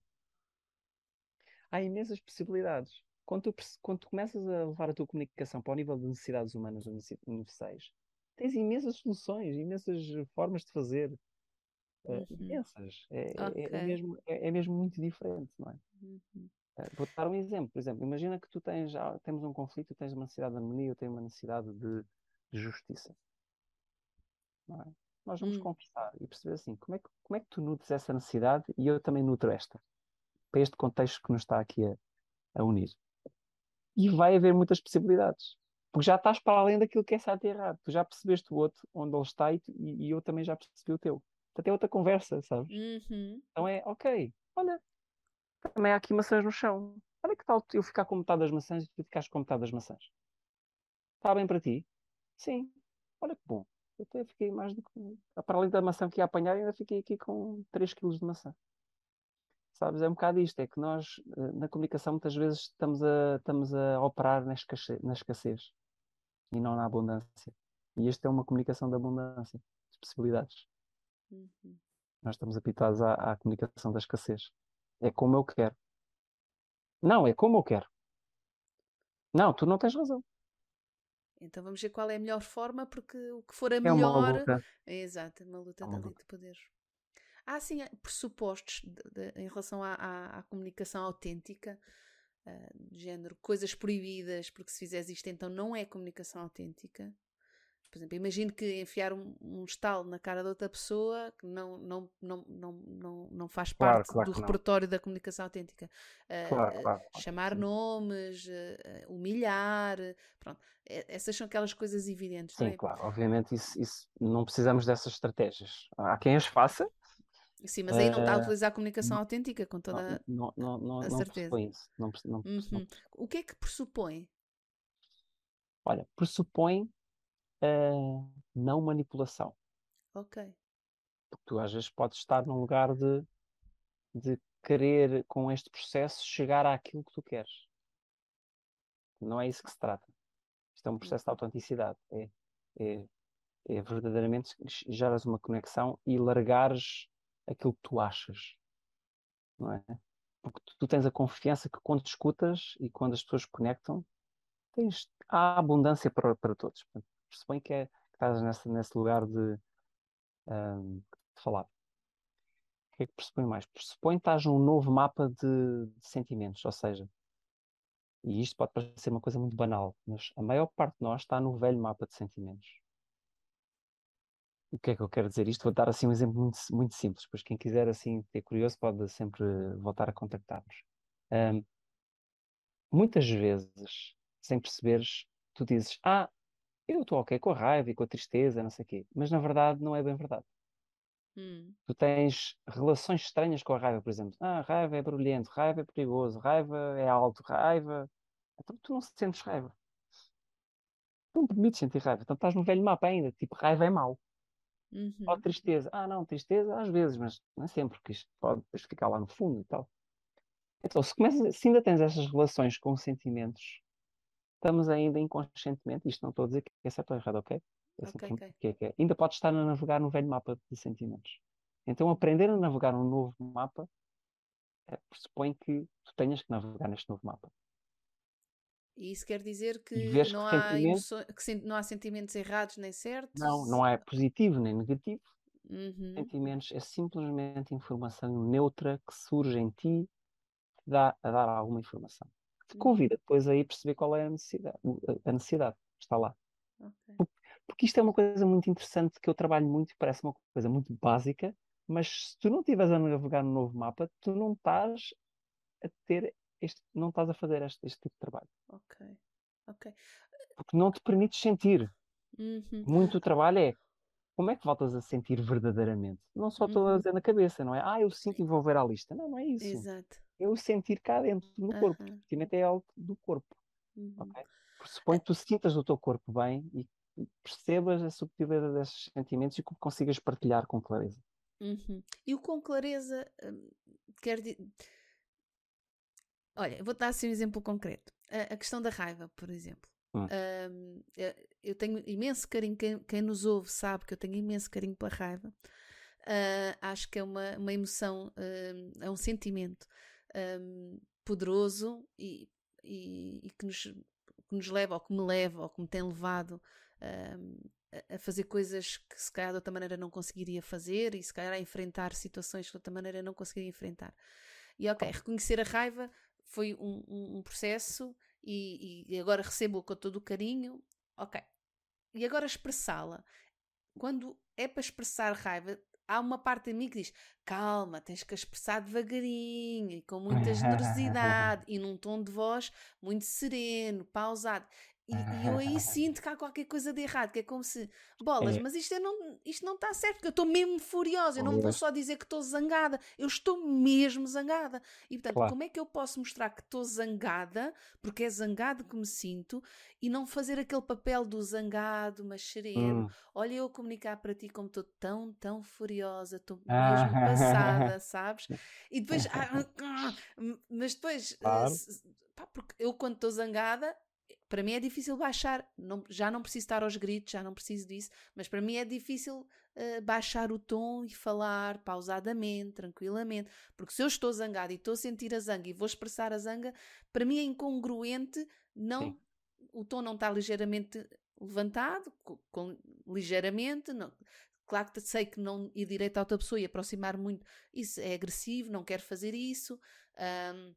Há imensas possibilidades. Quando tu, quando tu começas a levar a tua comunicação para o nível de necessidades humanas universais, tens imensas soluções, imensas formas de fazer. ah, Uhum. imensas. É, é- é Ok. mesmo, é, é mesmo muito diferente, não é? Uhum. Vou-te dar um exemplo. Por exemplo, imagina que tu tens, já temos um conflito, tens uma necessidade de harmonia, eu tenho uma necessidade de, de justiça. Não é? Nós vamos Hum. conversar e perceber assim, como é que, como é que tu nutres essa necessidade e eu também nutro esta, para este contexto que nos está aqui a, a unir. E vai haver muitas possibilidades. Porque já estás para além daquilo que é certo e errado. Tu já percebeste o outro, onde ele está, e, e e eu também já percebi o teu. Portanto, é outra conversa, sabes? Uhum. Então é, ok, olha, também há aqui maçãs no chão. Olha que tal eu ficar com metade das maçãs e tu ficares com metade das maçãs. Está bem para ti? Sim. Olha que bom. Eu até fiquei mais do que. Para além da maçã que ia apanhar, ainda fiquei aqui com 3 kg de maçã. Sabes? É um bocado isto. É que nós, eh, na comunicação, muitas vezes estamos a, estamos a operar na escassez, na escassez e não na abundância. E esta é uma comunicação de abundância, de possibilidades. Uhum. Nós estamos habituados à, à comunicação da escassez. É como eu quero. Não, é como eu quero. Não, tu não tens razão. Então vamos ver qual é a melhor forma, porque o que for a É uma melhor. luta. É exato, uma luta É uma luta. de poderes. Há sim pressupostos de- de- em relação à, à- à comunicação autêntica, ah, de género, coisas proibidas, porque se fizeres isto então não é comunicação autêntica. Por exemplo, imagino que enfiar um, um estalo na cara de outra pessoa que não, não, não, não, não, não faz Claro, parte claro do que não. repertório da comunicação autêntica. Ah, Claro, claro, chamar Sim. nomes, ah, humilhar, pronto. Essas são aquelas coisas evidentes, Sim, é? claro. Obviamente, isso, isso não precisamos dessas estratégias. Há quem as faça, Sim, mas aí não está a utilizar a comunicação uh, autêntica, com toda não, não, não, a certeza. Não isso. Não, não, uhum. O que é que pressupõe? Olha, pressupõe uh, não manipulação. Ok. Porque tu às vezes podes estar num lugar de, de querer, com este processo, chegar àquilo que tu queres. Não é isso que se trata. Isto é um processo de autenticidade. É, é, é verdadeiramente geras uma conexão e largares aquilo que tu achas. Não é? Porque tu, tu tens a confiança que quando te escutas e quando as pessoas conectam, tens, há abundância para, para todos. Pressupõe que, é, que estás nesse, nesse lugar de, um, de falar. O que é que pressupõe mais? Pressupõe que estás num novo mapa de, de sentimentos, ou seja, e isto pode parecer uma coisa muito banal, mas a maior parte de nós está no velho mapa de sentimentos. O que é que eu quero dizer isto? Vou dar assim um exemplo muito, muito simples, pois quem quiser assim ter curioso pode sempre voltar a contactar-nos. Um, muitas vezes, sem perceberes, tu dizes, ah, eu estou ok com a raiva e com a tristeza, não sei o quê, mas na verdade não é bem verdade. Hum. Tu tens relações estranhas com a raiva, por exemplo. Ah, raiva é barulhento, raiva é perigoso, raiva é alto, raiva. Então tu não sentes raiva. Tu não permites sentir raiva. Então estás no velho mapa ainda. Tipo, raiva é mau. Uhum. Ou tristeza. Ah, não, tristeza às vezes, mas não é sempre, porque isto pode ficar lá no fundo e tal. Então, se, começas, se ainda tens essas relações com sentimentos, estamos ainda inconscientemente, isto não estou a dizer que é certo ou errado, ok? Okay, okay. Que é, que é. Ainda pode estar a navegar no velho mapa de sentimentos. Então, aprender a navegar um novo mapa é, pressupõe que tu tenhas que navegar neste novo mapa. E isso quer dizer que não, há emoções, que não há sentimentos errados nem certos? Não, não é positivo nem negativo. Uhum. Sentimentos é simplesmente informação neutra que surge em ti, que dá a dar alguma informação. Te convida depois aí perceber qual é a necessidade. A necessidade está lá. Okay. Porque isto é uma coisa muito interessante que eu trabalho muito, parece uma coisa muito básica, mas se tu não estiveres a navegar no novo mapa, tu não estás a ter este, não estás a fazer este, este tipo de trabalho. Ok, ok. Porque não te permites sentir. Uhum. Muito trabalho é como é que voltas a sentir verdadeiramente? Não só estou uhum. a dizer na cabeça, não é? Ah, eu sinto e vou ver à lista. Não, não é isso. Exato. O sentir cá dentro, no uhum. corpo. Porque é algo do corpo. Uhum. Okay? Pressupõe que tu sintas o teu corpo bem e percebas a subtilidade desses sentimentos e que consigas partilhar com clareza. Uhum. E o com clareza hum, quer dizer. Olha, vou dar assim um exemplo concreto. A, a questão da raiva, por exemplo. Hum. Um, eu tenho imenso carinho, quem, quem, nos ouve sabe que eu tenho imenso carinho pela raiva. Uh, acho que é uma, uma emoção, uh, é um sentimento um, poderoso e, e, e, que, nos, que nos leva, ou que me leva, ou que me tem levado a fazer coisas que se calhar de outra maneira não conseguiria fazer e se calhar a enfrentar situações que de outra maneira não conseguiria enfrentar. E ok, reconhecer a raiva foi um, um, um processo e, e, agora recebo-o com todo o carinho, ok. E agora expressá-la. Quando é para expressar raiva, há uma parte de mim que diz: calma, tens que expressar devagarinho e com muita (laughs) generosidade e num tom de voz muito sereno, pausado. E, e, eu aí (laughs) sinto que há qualquer coisa de errado, que é como se, bolas, é. mas isto, é não, isto não está certo, porque eu estou mesmo furiosa, eu não vou só dizer que estou zangada, eu estou mesmo zangada. E portanto, claro. como é que eu posso mostrar que estou zangada, porque é zangado que me sinto, e não fazer aquele papel do zangado, mas sereno? Hum. Olha, eu comunicar para ti como estou tão, tão furiosa, estou (laughs) mesmo passada, sabes? E depois, (laughs) ah, ah, mas depois, claro. uh, pá, porque eu quando estou zangada, para mim é difícil baixar, não, já não preciso estar aos gritos, já não preciso disso, mas para mim é difícil uh, baixar o tom e falar pausadamente, tranquilamente, porque se eu estou zangada e estou a sentir a zanga e vou expressar a zanga, para mim é incongruente, não, Sim. o tom não está ligeiramente levantado, com, com ligeiramente, não, claro que sei que não ir direito à outra pessoa e aproximar muito, isso é agressivo, não quero fazer isso. Um,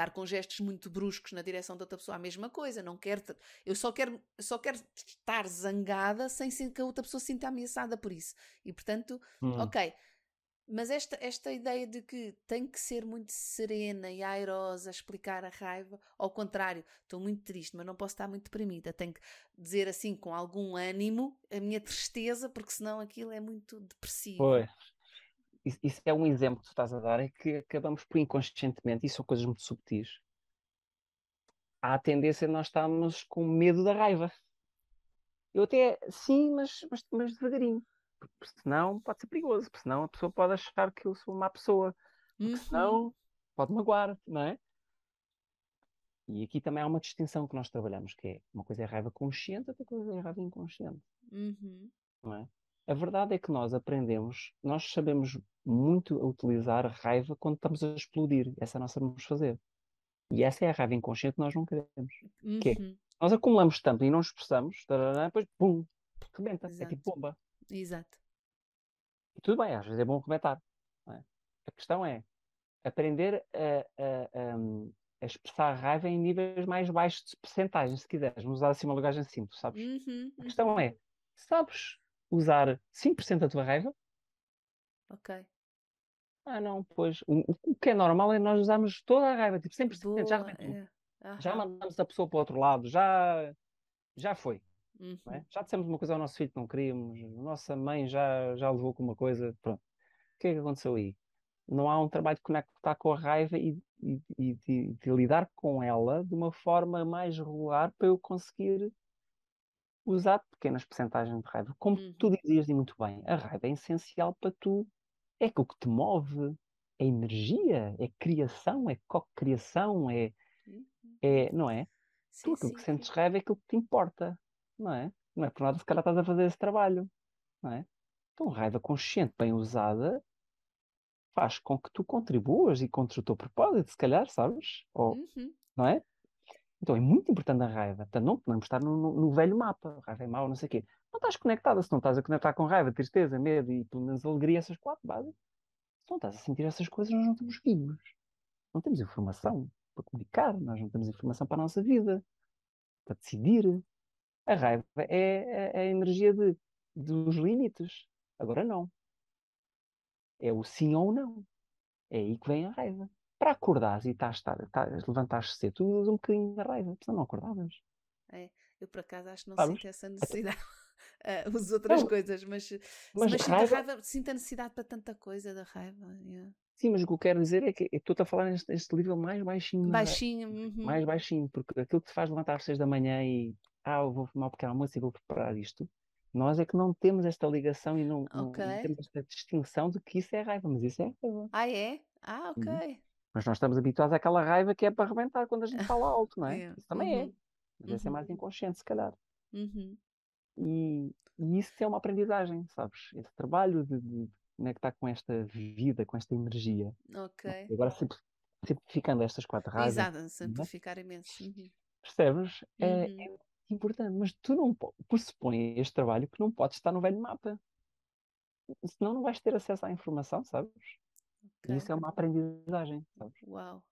estar com gestos muito bruscos na direção da outra pessoa, a mesma coisa, não quero, eu só quero, só quero estar zangada sem que a outra pessoa se sinta ameaçada por isso. E portanto, hum. ok, mas esta, esta ideia de que tem que ser muito serena e airosa, explicar a raiva, ao contrário, estou muito triste, mas não posso estar muito deprimida. Tenho que dizer assim com algum ânimo a minha tristeza, porque senão aquilo é muito depressivo. Pois. Isso, é um exemplo que tu estás a dar, é que acabamos por inconscientemente, e são coisas muito subtis, há a tendência de nós estarmos com medo da raiva. Eu até, sim, mas, mas, mas devagarinho. Porque senão pode ser perigoso, porque senão a pessoa pode achar que eu sou uma má pessoa, porque Uhum. senão pode magoar, não é? E aqui também há uma distinção que nós trabalhamos, que é uma coisa é raiva consciente, outra coisa é raiva inconsciente, Uhum. não é? A verdade é que nós aprendemos, nós sabemos muito a utilizar a raiva quando estamos a explodir. Essa é a nossa vamos fazer. E essa é a raiva inconsciente que nós não queremos. Que é Uhum. Nós acumulamos tanto e não expressamos, tarará, depois, pum, rebenta. É tipo bomba. Exato. E tudo bem, às vezes é bom rebentar. é? A questão é aprender a, a- a- a expressar a raiva em níveis mais baixos de percentagem, se quiseres. Vamos usar assim uma linguagem simples, sabes? Uhum. A questão é, sabes usar 5% da tua raiva? Ok. Ah, não, pois. O, o- que é normal é nós usarmos toda a raiva, tipo 100%, já Boa. arrebentou. é. Já mandamos a pessoa para o outro lado, já, já foi. Uhum. não é? Já dissemos uma coisa ao nosso filho que não queríamos, a nossa mãe já, já levou com uma coisa, pronto. O que é que aconteceu aí? Não há um trabalho de conectar com a raiva e, e- e de, de lidar com ela de uma forma mais regular para eu conseguir usar pequenas percentagens de raiva. Como Uhum. tu dizias e muito bem, a raiva é essencial para tu, é aquilo que te move, é energia, é criação, é co-criação, é, Uhum. é, não é? Sim, tu aquilo sim, que sim. sentes raiva é aquilo que te importa, não é? Não é por nada se calhar estás a fazer esse trabalho, não é? Então, raiva consciente, bem usada, faz com que tu contribuas e contra o teu propósito, se calhar, sabes? Ou, Uhum. não é? Então é muito importante a raiva. Portanto, não podemos estar no, no- no velho mapa. Raiva é mau, não sei o quê. Não estás conectada. Se não estás a conectar com raiva, tristeza, medo e pelo menos alegria, essas quatro bases. Se não estás a sentir essas coisas, nós não estamos vivos. Não temos informação para comunicar. Nós não temos informação para a nossa vida. Para decidir. A raiva é, é a energia de, dos limites. Agora não. É o sim ou não. É aí que vem a raiva. Para acordares e estás, estás, estás, levantares cedo, tu usas um bocadinho da raiva, senão não acordavas. É, eu por acaso acho que não Sabes? sinto essa necessidade. Ah, (laughs) uso outras Não, coisas, mas, mas mas sinto raiva- a raiva, sinto a necessidade para tanta coisa da raiva. yeah. Sim, mas o que eu quero dizer é que estou-te a falar neste, neste nível mais baixinho. da- Baixinho. uhum. Mais baixinho, porque aquilo que te faz levantar às seis da manhã e ah, eu vou fumar um pequeno almoço e vou preparar isto, nós é que não temos esta ligação e não, não- não temos esta distinção de que isso é raiva, mas isso é raiva. Ah, é? Ah, ok. Uhum. Mas nós estamos habituados àquela raiva que é para arrebentar quando a gente fala alto, não é? É, Isso também é. uhum, Mas esse é uhum. mais inconsciente, se calhar. Uhum. E, e isso é uma aprendizagem, sabes? Esse trabalho de, de conectar com esta vida, com esta energia. Ok. Agora, simpli- simplificando estas quatro raivas, Exato, simplificar imenso. Uhum. percebes? É, Uhum. é importante, mas tu não pressupõe este trabalho que não podes estar no velho mapa. Senão não vais ter acesso à informação, sabes? E Ok. isso é uma aprendizagem, sabes? Uau.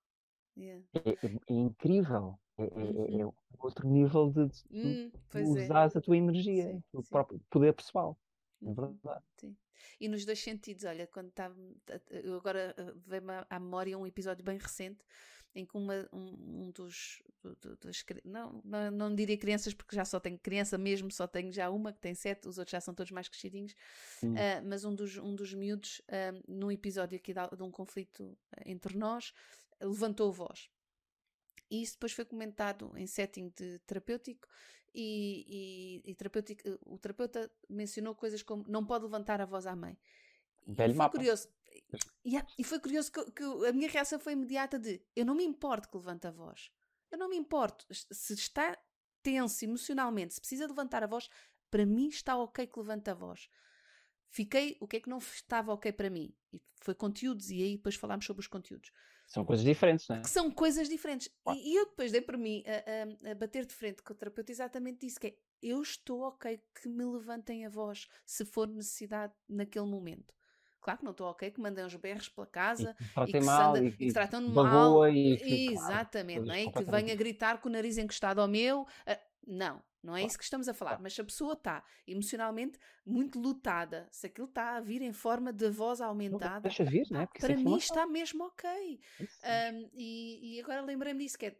Yeah. É, é- é incrível. É, é- é- Uhum. é outro nível de, de Hum, é. usares a tua energia, Sim, o sim. próprio poder pessoal. É Uhum. verdade. Sim. E nos dois sentidos, olha, quando estava. Agora eh, veio-me à memória um episódio bem recente em que uma, um, um dos. do- do- das, cri- não, não, não diria crianças, porque já só tenho criança mesmo, só tenho já uma que tem sete, os outros já são todos mais crescidinhos. Ah, mas um dos, um dos miúdos, ah, num episódio aqui de, de um conflito ah, entre nós, levantou voz. E isso depois foi comentado em setting de terapêutico e, e- e terapêutico, o terapeuta mencionou coisas como não pode levantar a voz à mãe. Velho foi mapa. curioso. Yeah, e foi curioso que, que a minha reação foi imediata de eu não me importo que levante a voz. Eu não me importo. Se está tenso emocionalmente, se precisa levantar a voz, para mim está ok que levante a voz. Fiquei, o que é que não estava ok para mim? E foi conteúdos, e aí depois falámos sobre os conteúdos São coisas diferentes, não é? que são coisas diferentes. Claro. E, e eu depois dei para mim a, a- a bater de frente com o terapeuta exatamente isso, que é eu estou ok que me levantem a voz se for necessidade naquele momento. Claro que não estou ok que mandem os berros pela casa E que e que, se mal anda- e e que que tratam de mal. e que, claro, Exatamente, coisas não é? E que venha gritar com o nariz encostado ao meu. ah, não, não é Claro, isso que estamos a falar. claro. Mas se a pessoa está emocionalmente muito lutada, se aquilo está a vir em forma de voz aumentada, deixa vir, não é? Porque isso é para mim está mesmo ok. Um, e, e agora lembrei-me disso, que é,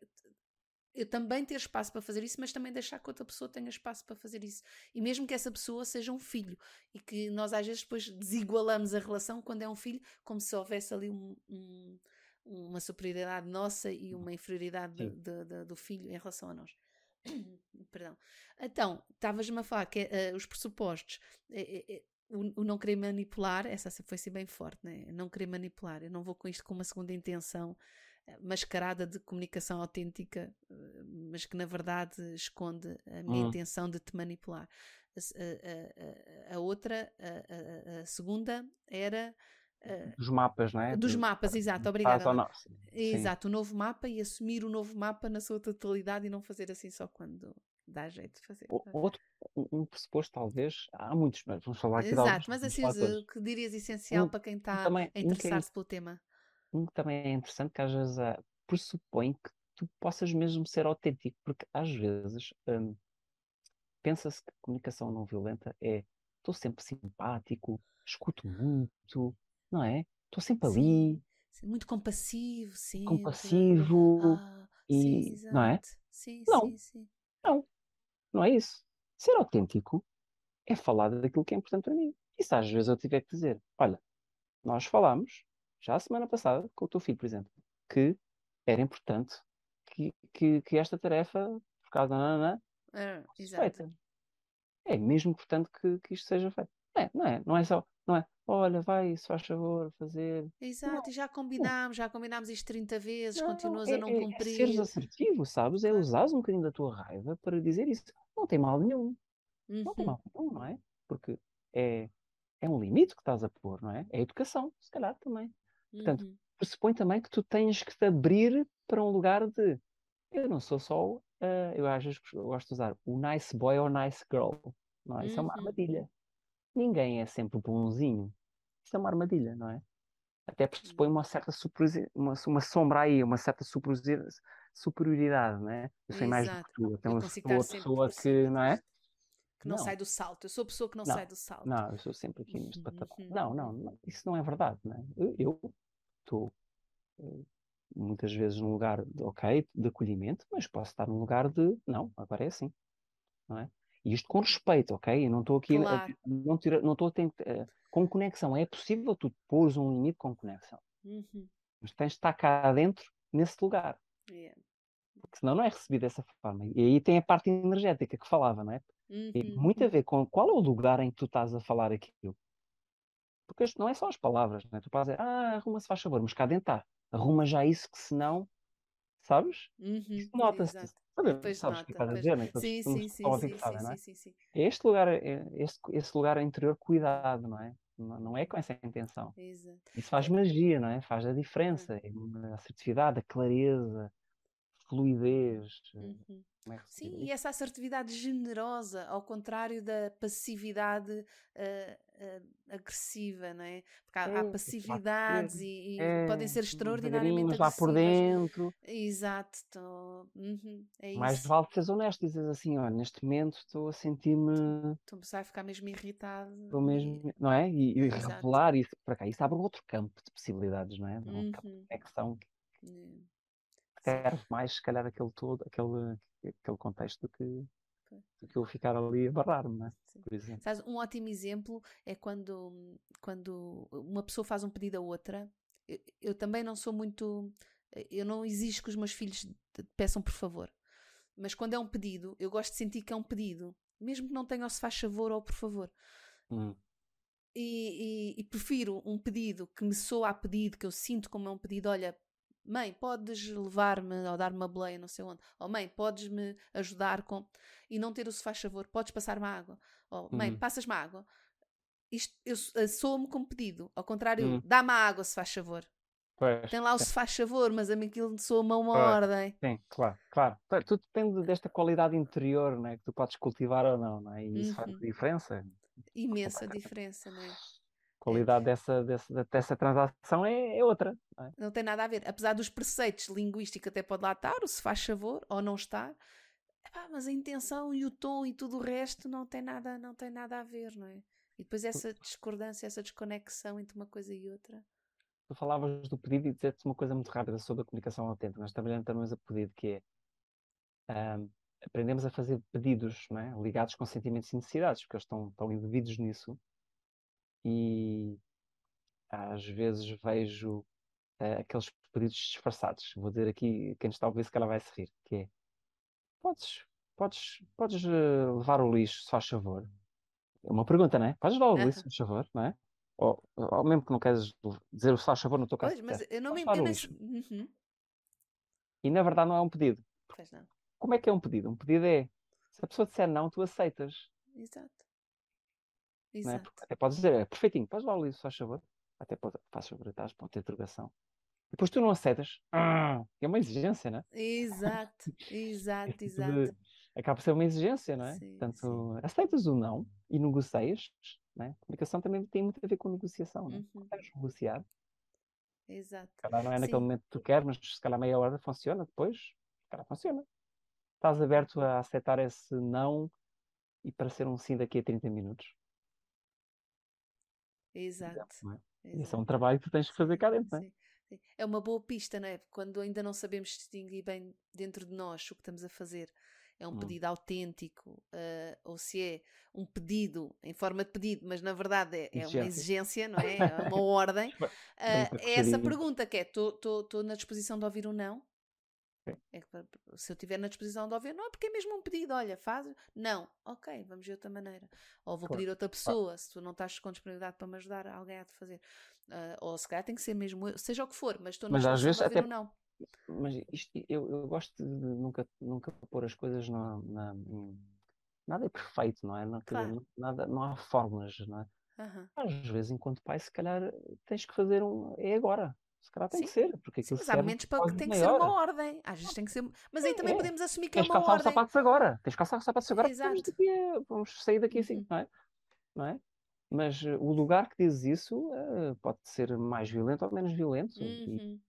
também ter espaço para fazer isso, mas também deixar que outra pessoa tenha espaço para fazer isso. E mesmo que essa pessoa seja um filho e que nós às vezes depois desigualamos a relação quando é um filho, como se houvesse ali um, um, uma superioridade nossa e uma inferioridade de, de, de, do filho em relação a nós. (coughs) Perdão. Então, estavas-me a falar que uh, os pressupostos, uh, uh, o, o, não querer manipular, essa foi assim bem forte, né? Não querer manipular. Eu não vou com isto com uma segunda intenção mascarada de comunicação autêntica, mas que na verdade esconde a minha uhum. intenção de te manipular. A, a, a, a outra, a, segunda, era. Dos mapas, não é? Dos mapas, exato, obrigada. Exato, o novo mapa e assumir o novo mapa na sua totalidade e não fazer assim só quando dá jeito de fazer. O, outro, um pressuposto, talvez, há muitos, mas vamos falar aqui Exato, mas assim, o que dirias essencial um, para quem está a interessar-se pelo tema? Um que também é interessante que às vezes uh, pressupõe que tu possas mesmo ser autêntico, porque às vezes um, pensa-se que comunicação não violenta é estou sempre simpático, escuto muito, não é? Estou sempre ali. Sim, muito compassivo, sim. Compassivo. Ah, e, sim, não é? Sim, não. Não, não é isso. Ser autêntico é falar daquilo que é importante para mim. E se às vezes eu tiver que dizer, olha, nós falamos, já a semana passada, com o teu filho, por exemplo, que era importante que, que, que esta tarefa, por causa da nanã, é, feita. É mesmo importante que, que isto seja feito. Não é, não é, não é só, não é, olha, vai, se faz favor, fazer. Exato, não, e já combinámos, já combinámos isto 30 vezes, não, continuas é, a não é, cumprir. É seres assertivo, sabes? É usares um bocadinho da tua raiva para dizer isso. Não tem mal nenhum. Uhum. Não tem uhum. mal nenhum, não é? Porque é, é um limite que estás a pôr, não é? É educação, se calhar também. Portanto, uhum. pressupõe também que tu tens que te abrir para um lugar de. Eu não sou só. Uh, eu às vezes gosto de usar o nice boy ou nice girl. Não é? Isso é uma uhum. armadilha. Ninguém é sempre bonzinho. Isso é uma armadilha, não é? Até pressupõe uma certa uma, uma sombra aí, uma certa superioridade, não é? Eu sei mais do que tu. Eu tenho uma pessoa que, não é? Que não, não, sai do salto. Eu sou a pessoa que não, não, sai do salto. Não, eu sou sempre aqui neste patamar. Uhum. Não, não, não, isso não é verdade. Não é? Eu estou eh, muitas vezes num lugar de, ok, de acolhimento, mas posso estar num lugar de não, agora é assim. Não é? E isto com respeito, ok? Eu não estou aqui, claro. não estou a tentar, uh, com conexão. É possível tu pôres um limite com conexão. Uhum. Mas tens de estar cá dentro, nesse lugar. Yeah. Porque senão não é recebido dessa forma. E aí tem a parte energética que falava, não é? Uhum. Tem muito a ver com qual é o lugar em que tu estás a falar aquilo. Porque isto não é só as palavras, né? tu podes dizer, ah, arruma-se, faz favor, mas cá dentro está, arruma já isso que senão, sabes? Uhum. Nota-se. Sabe, sabes o que estás a dizer, né? Sim, sim, sim, sim, sabem, não é? sim, sim, É este lugar, é este, esse lugar interior, cuidado, não é? Não é com essa intenção. Exato. Isso faz magia, não é? Faz a diferença. Uhum. A assertividade, a clareza, fluidez. Uhum. É Sim, e essa assertividade generosa, ao contrário da passividade uh, uh, agressiva, não é? Porque há, é, há passividades e, e é, podem ser extraordinariamente agressivas. lá por dentro. Exato. Tô... Uhum, é Mais vale seres honesto e dizes assim, olha, neste momento estou a sentir-me... Estou a ficar mesmo irritado. Estou mesmo, não é? E, e revelar isso para cá. Isso abre outro campo de possibilidades, não é? Um uhum. campo de conexão que serve mais, se calhar, aquele todo, aquele aquele contexto do que, do que eu ficar ali a barrar-me, é? por exemplo. Sabes, um ótimo exemplo é quando, quando uma pessoa faz um pedido a outra. Eu, eu também não sou muito. Eu não exijo que os meus filhos peçam por favor. Mas quando é um pedido, eu gosto de sentir que é um pedido. Mesmo que não tenha o se faz favor ou por favor. Hum. E, e, e, prefiro um pedido que me soa a pedido, que eu sinto como é um pedido, olha, Mãe, podes levar-me ou dar-me uma boleia, não sei onde. Ou mãe, podes-me ajudar com. E não ter o se faz favor, podes passar-me água. Ou mãe, uhum. passas-me água. Isto eu soa-me como pedido. Ao contrário, uhum. dá-me água se faz favor. Pois, Tem lá o se faz favor, mas a mim aquilo soa-me uma ordem. Sim, claro, claro. Tudo depende desta qualidade interior né, que tu podes cultivar ou não, não é? E isso uhum. faz diferença. Imensa diferença, não é? Qualidade dessa, dessa, dessa transação é, é outra. Não, é? não, tem nada a ver. Apesar dos preceitos linguísticos até pode lá estar, ou se faz favor, ou não estar. Epá, mas a intenção e o tom e tudo o resto não tem nada, não tem nada a ver, não é? E depois essa discordância, essa desconexão entre uma coisa e outra. Tu falavas do pedido e disseste uma coisa muito rápida sobre a comunicação autêntica. Nós trabalhamos também a pedido, que é um, aprendemos a fazer pedidos não é? ligados com sentimentos e necessidades, porque eles estão, estão embebidos nisso. E às vezes vejo uh, aqueles pedidos disfarçados. Vou dizer aqui, quem está a ouvir se calhar vai se rir, que é podes, podes, podes uh, levar o lixo, se faz favor. É uma pergunta, não é? Podes levar o lixo, se faz favor, não é? Ou, ou mesmo que não queres dizer o se faz favor no teu caso. Pois, mas eu não me entendo. Uhum. E na verdade não é um pedido. Pois não. Como é que é um pedido? Um pedido é, se a pessoa disser não, tu aceitas. Exato. Não é? Exato. Porque até podes dizer, é perfeitinho, podes levar o lixo, se faz favor. Até pode, faz favor, estás, ponto de interrogação. Depois tu não aceitas. Ah, é uma exigência, não é? Exato, (laughs) exato, tipo exato. acaba por ser uma exigência, não é? Sim, Portanto, aceitas o não e negocias, não é? A comunicação também tem muito a ver com negociação, não é? Uhum. Consegues negociar. Exato. Se calhar não é naquele Sim. momento que tu queres, mas se calhar meia hora funciona, depois, se calhar funciona. Estás aberto a aceitar esse não e para ser um sim daqui a 30 minutos. Exato. é? E esse é exato. um trabalho que tu tens que fazer cá dentro, não é? Sim, sim. É uma boa pista, não é? Quando ainda não sabemos distinguir bem dentro de nós o que estamos a fazer. É um Hum. pedido autêntico, ah, ou se é um pedido em forma de pedido, mas na verdade é, é uma Exigência. não é? É uma (laughs) ordem. Para é essa pergunta que é: estou na disposição de ouvir um não? É que se eu estiver na disposição de ouvir, não é porque é mesmo um pedido, olha, faz. Não, ok, vamos ver outra maneira. Ou vou Claro, pedir outra pessoa, se tu não estás com disponibilidade para me ajudar, alguém há de fazer. Ah, ou se calhar tem que ser mesmo eu, seja o que for, mas estou na disposição de até- não. Mas isto, eu, eu gosto de nunca, nunca pôr as coisas na, na- Nada é perfeito, não é? Não, dizer, Claro. não- nada, não há fórmulas, não é? Aham. Às vezes, enquanto pai, se calhar tens que fazer um. É agora. Se calhar tem que Sim. ser, porque Sim, mas há serve momentos para quase que tem que ser uma ordem. Às vezes tem que ser. Mas aí também É. podemos assumir que é Tens que uma calçar os ordem. sapatos agora. Tens que calçar os sapatos agora Exato. a- vamos sair daqui assim, Uhum. não é? Não é? Mas eh, o lugar que dizes isso eh, pode ser mais violento ou menos violento. E, Uhum.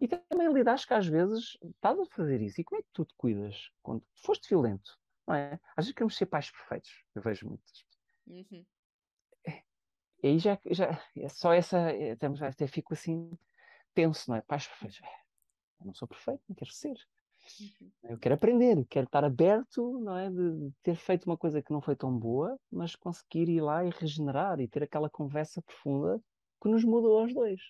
e também lidares que às vezes estás a fazer isso. E como é que tu te cuidas quando foste violento? Não é? Às vezes queremos ser pais perfeitos. Eu vejo muitas. Uhum. E aí já, já é só essa. é, Até, até fico assim tenso, não é? Pais perfeitos. Eu não sou perfeito, não quero ser. Uhum. Eu quero aprender, quero estar aberto, não é? De ter feito uma coisa que não foi tão boa, mas conseguir ir lá e regenerar e ter aquela conversa profunda que nos mudou aos dois.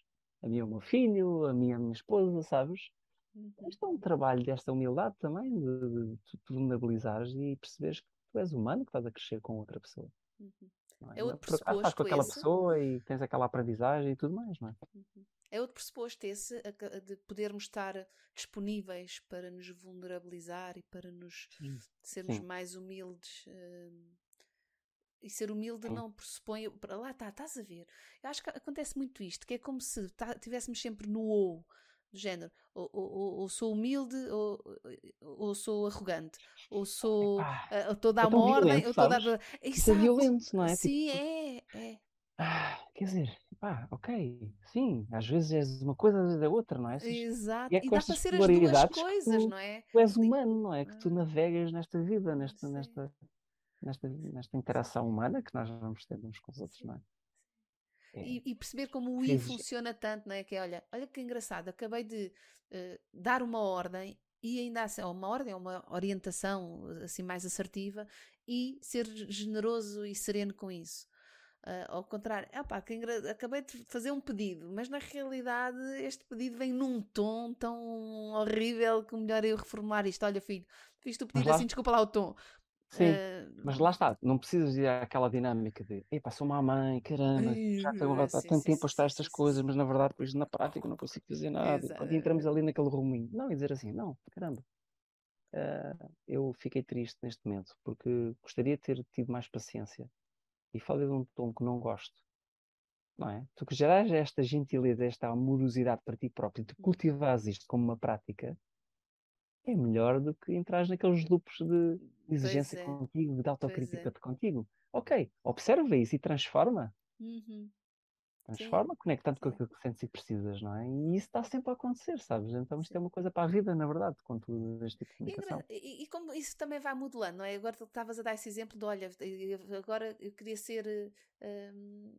A mim, o meu filho, a minha, a minha esposa, sabes? Uhum. Isto é um trabalho desta humildade também, de, de te vulnerabilizares e perceberes que tu és humano, que estás a crescer com outra pessoa. Uhum. É outro Por acaso estás com pressuposto aquela esse. pessoa e tens aquela aprendizagem e tudo mais, não é? Uhum. É outro pressuposto esse, de podermos estar disponíveis para nos vulnerabilizar e para nos Sim. sermos Sim. mais humildes. hum, e ser humilde Sim. não pressupõe. para Lá está, estás a ver. Eu acho que acontece muito isto, que é como se tá, tivéssemos sempre no ou, do género. Ou, ou- ou- ou sou humilde, ou, ou sou arrogante, ou sou. Epá, ah, ou estou a dar é uma ordem, violento, ou estou a dar. Isso (laughs) é violento, não é? Tipo, Sim, é, é. ah, quer dizer, pá, ok, sim, às vezes és uma coisa, às vezes é outra, não é? Exato. E é E dá para ser as duas coisas, tu- não é? tu és humano, não é? Que tu Ah. navegas nesta vida, nesta, Sim. nesta, nesta, nesta interação humana que nós vamos ter uns com os outros, Sim. não é? É. E, e perceber como o I funciona tanto, não é? Que é, olha, olha que engraçado, acabei de eh, dar uma ordem e ainda assim, ou uma ordem, ou uma orientação assim mais assertiva e ser generoso e sereno com isso. Ah, ao contrário, "Epá, que engra- acabei de fazer um pedido, mas na realidade este pedido vem num tom tão horrível que melhor é eu reformular isto. Olha, filho, fiz-te o pedido lá- assim, desculpa lá o tom. Sim, Ah, mas lá está, não precisas ir àquela dinâmica de epá, sou uma mãe, caramba, já tenho há tanto tempo a estar estas sim, coisas, mas na verdade depois na prática não consigo fazer nada. E pronto, e entramos ali naquele ruminho. Não, e dizer assim, não, caramba, ah, eu fiquei triste neste momento porque gostaria de ter tido mais paciência e falei de um tom que não gosto. Não é? Tu que geras esta gentileza, esta amorosidade para ti próprio, tu cultivares isto como uma prática, é melhor do que entrar naqueles loops de exigência é, contigo, de é. autocrítica contigo. Ok, observa isso e transforma. Uhum. Transforma, conectando com sim. aquilo que sentes e precisas, não é? E isso está sempre a acontecer, sabes? Então isto Sim. é uma coisa para a vida, na verdade, com tudo este tipo de comunicação. e- e como isso também vai modelando, não é? Agora tu estavas a dar esse exemplo de, olha, agora eu queria ser. hum,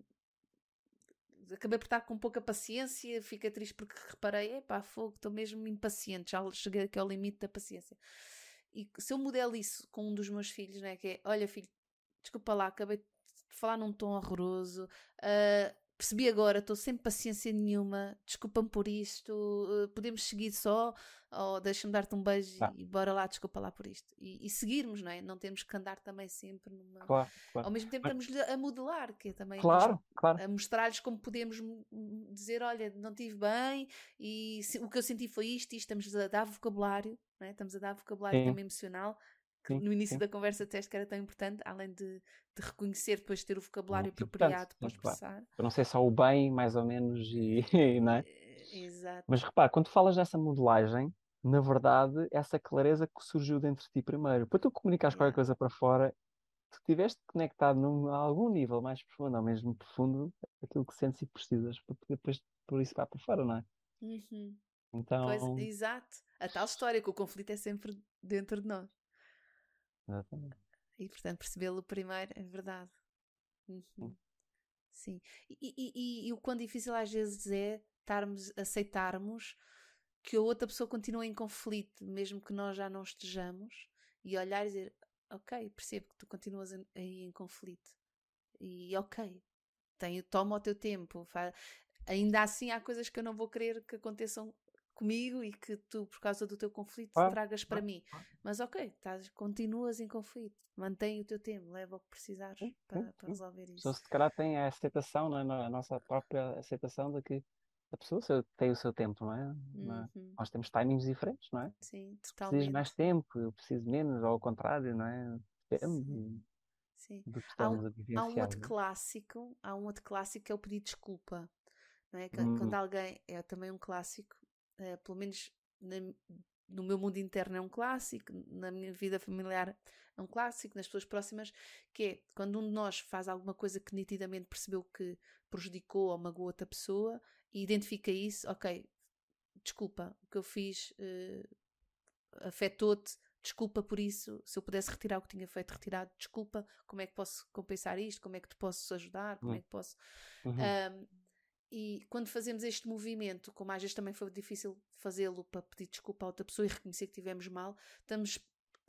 acabei por estar com pouca paciência, fiquei triste porque reparei, epá, fogo, estou mesmo impaciente, já cheguei aqui ao limite da paciência. E se eu modelo isso com um dos meus filhos, né, que é, olha filho, desculpa lá, acabei de falar num tom horroroso, uh, percebi agora, estou sem paciência nenhuma, desculpa-me por isto, uh, podemos seguir só, ou deixa-me dar-te um beijo ah. e bora lá, desculpa lá por isto. E, e, seguirmos, não é? Não temos que andar também sempre numa. Claro, claro. Ao mesmo tempo estamos a modelar, que é também claro, claro. a mostrar-lhes como podemos dizer, olha, não tive bem e se, o que eu senti foi isto, e estamos a dar vocabulário, não é? estamos a dar vocabulário Sim. também emocional que sim, no início sim. da conversa disseste que era tão importante, além de, de reconhecer, depois de ter o vocabulário muito apropriado para expressar. Para não ser só o bem, mais ou menos, e, (laughs) não é? Eh, exato. Mas repara, quando falas dessa modelagem, na verdade, essa clareza que surgiu dentro de ti primeiro. Para tu comunicares yeah. qualquer coisa para fora, tu estiveste conectado num, a algum nível mais profundo, ou mesmo profundo, aquilo que sentes e precisas para poder depois por isso para para fora, não é? Uhum. Então... Pois, exato. A tal história que o conflito é sempre dentro de nós. Exatamente. E portanto percebê-lo primeiro é verdade. Uhum. Sim. E, e, e, e, o quão difícil às vezes é estarmos, aceitarmos que a outra pessoa continua em conflito, mesmo que nós já não estejamos, e olhar e dizer, ok, percebo que tu continuas aí em conflito. E ok, tenho, toma o teu tempo. Faz... Ainda assim há coisas que eu não vou querer que aconteçam comigo e que tu, por causa do teu conflito, ah, tragas para ah, mim. Ah. Mas ok, estás, continuas em conflito, mantém o teu tempo, leva o que precisares para, para resolver isso. Só se calhar tem a aceitação, não é? a nossa própria aceitação de que a pessoa tem o seu tempo, não é? é? Uhum. Nós temos timings diferentes, não é? Sim, totalmente. Preciso mais tempo, eu preciso menos, ou ao contrário, não é? Depende Sim. do que há um. Há um outro clássico, há um outro clássico que é o pedir desculpa. Não é? Quando hum. alguém é também um clássico, uh, pelo menos na, no meu mundo interno é um clássico, na minha vida familiar é um clássico, nas pessoas próximas, que é quando um de nós faz alguma coisa que nitidamente percebeu que prejudicou ou magoou outra pessoa e identifica isso, ok, desculpa, o que eu fiz uh, afetou-te, desculpa por isso, se eu pudesse retirar o que tinha feito, retirado, desculpa, como é que posso compensar isto, como é que te posso ajudar, como é que posso... Uhum. Um, e quando fazemos este movimento, como às vezes também foi difícil fazê-lo para pedir desculpa a outra pessoa e reconhecer que tivemos mal, estamos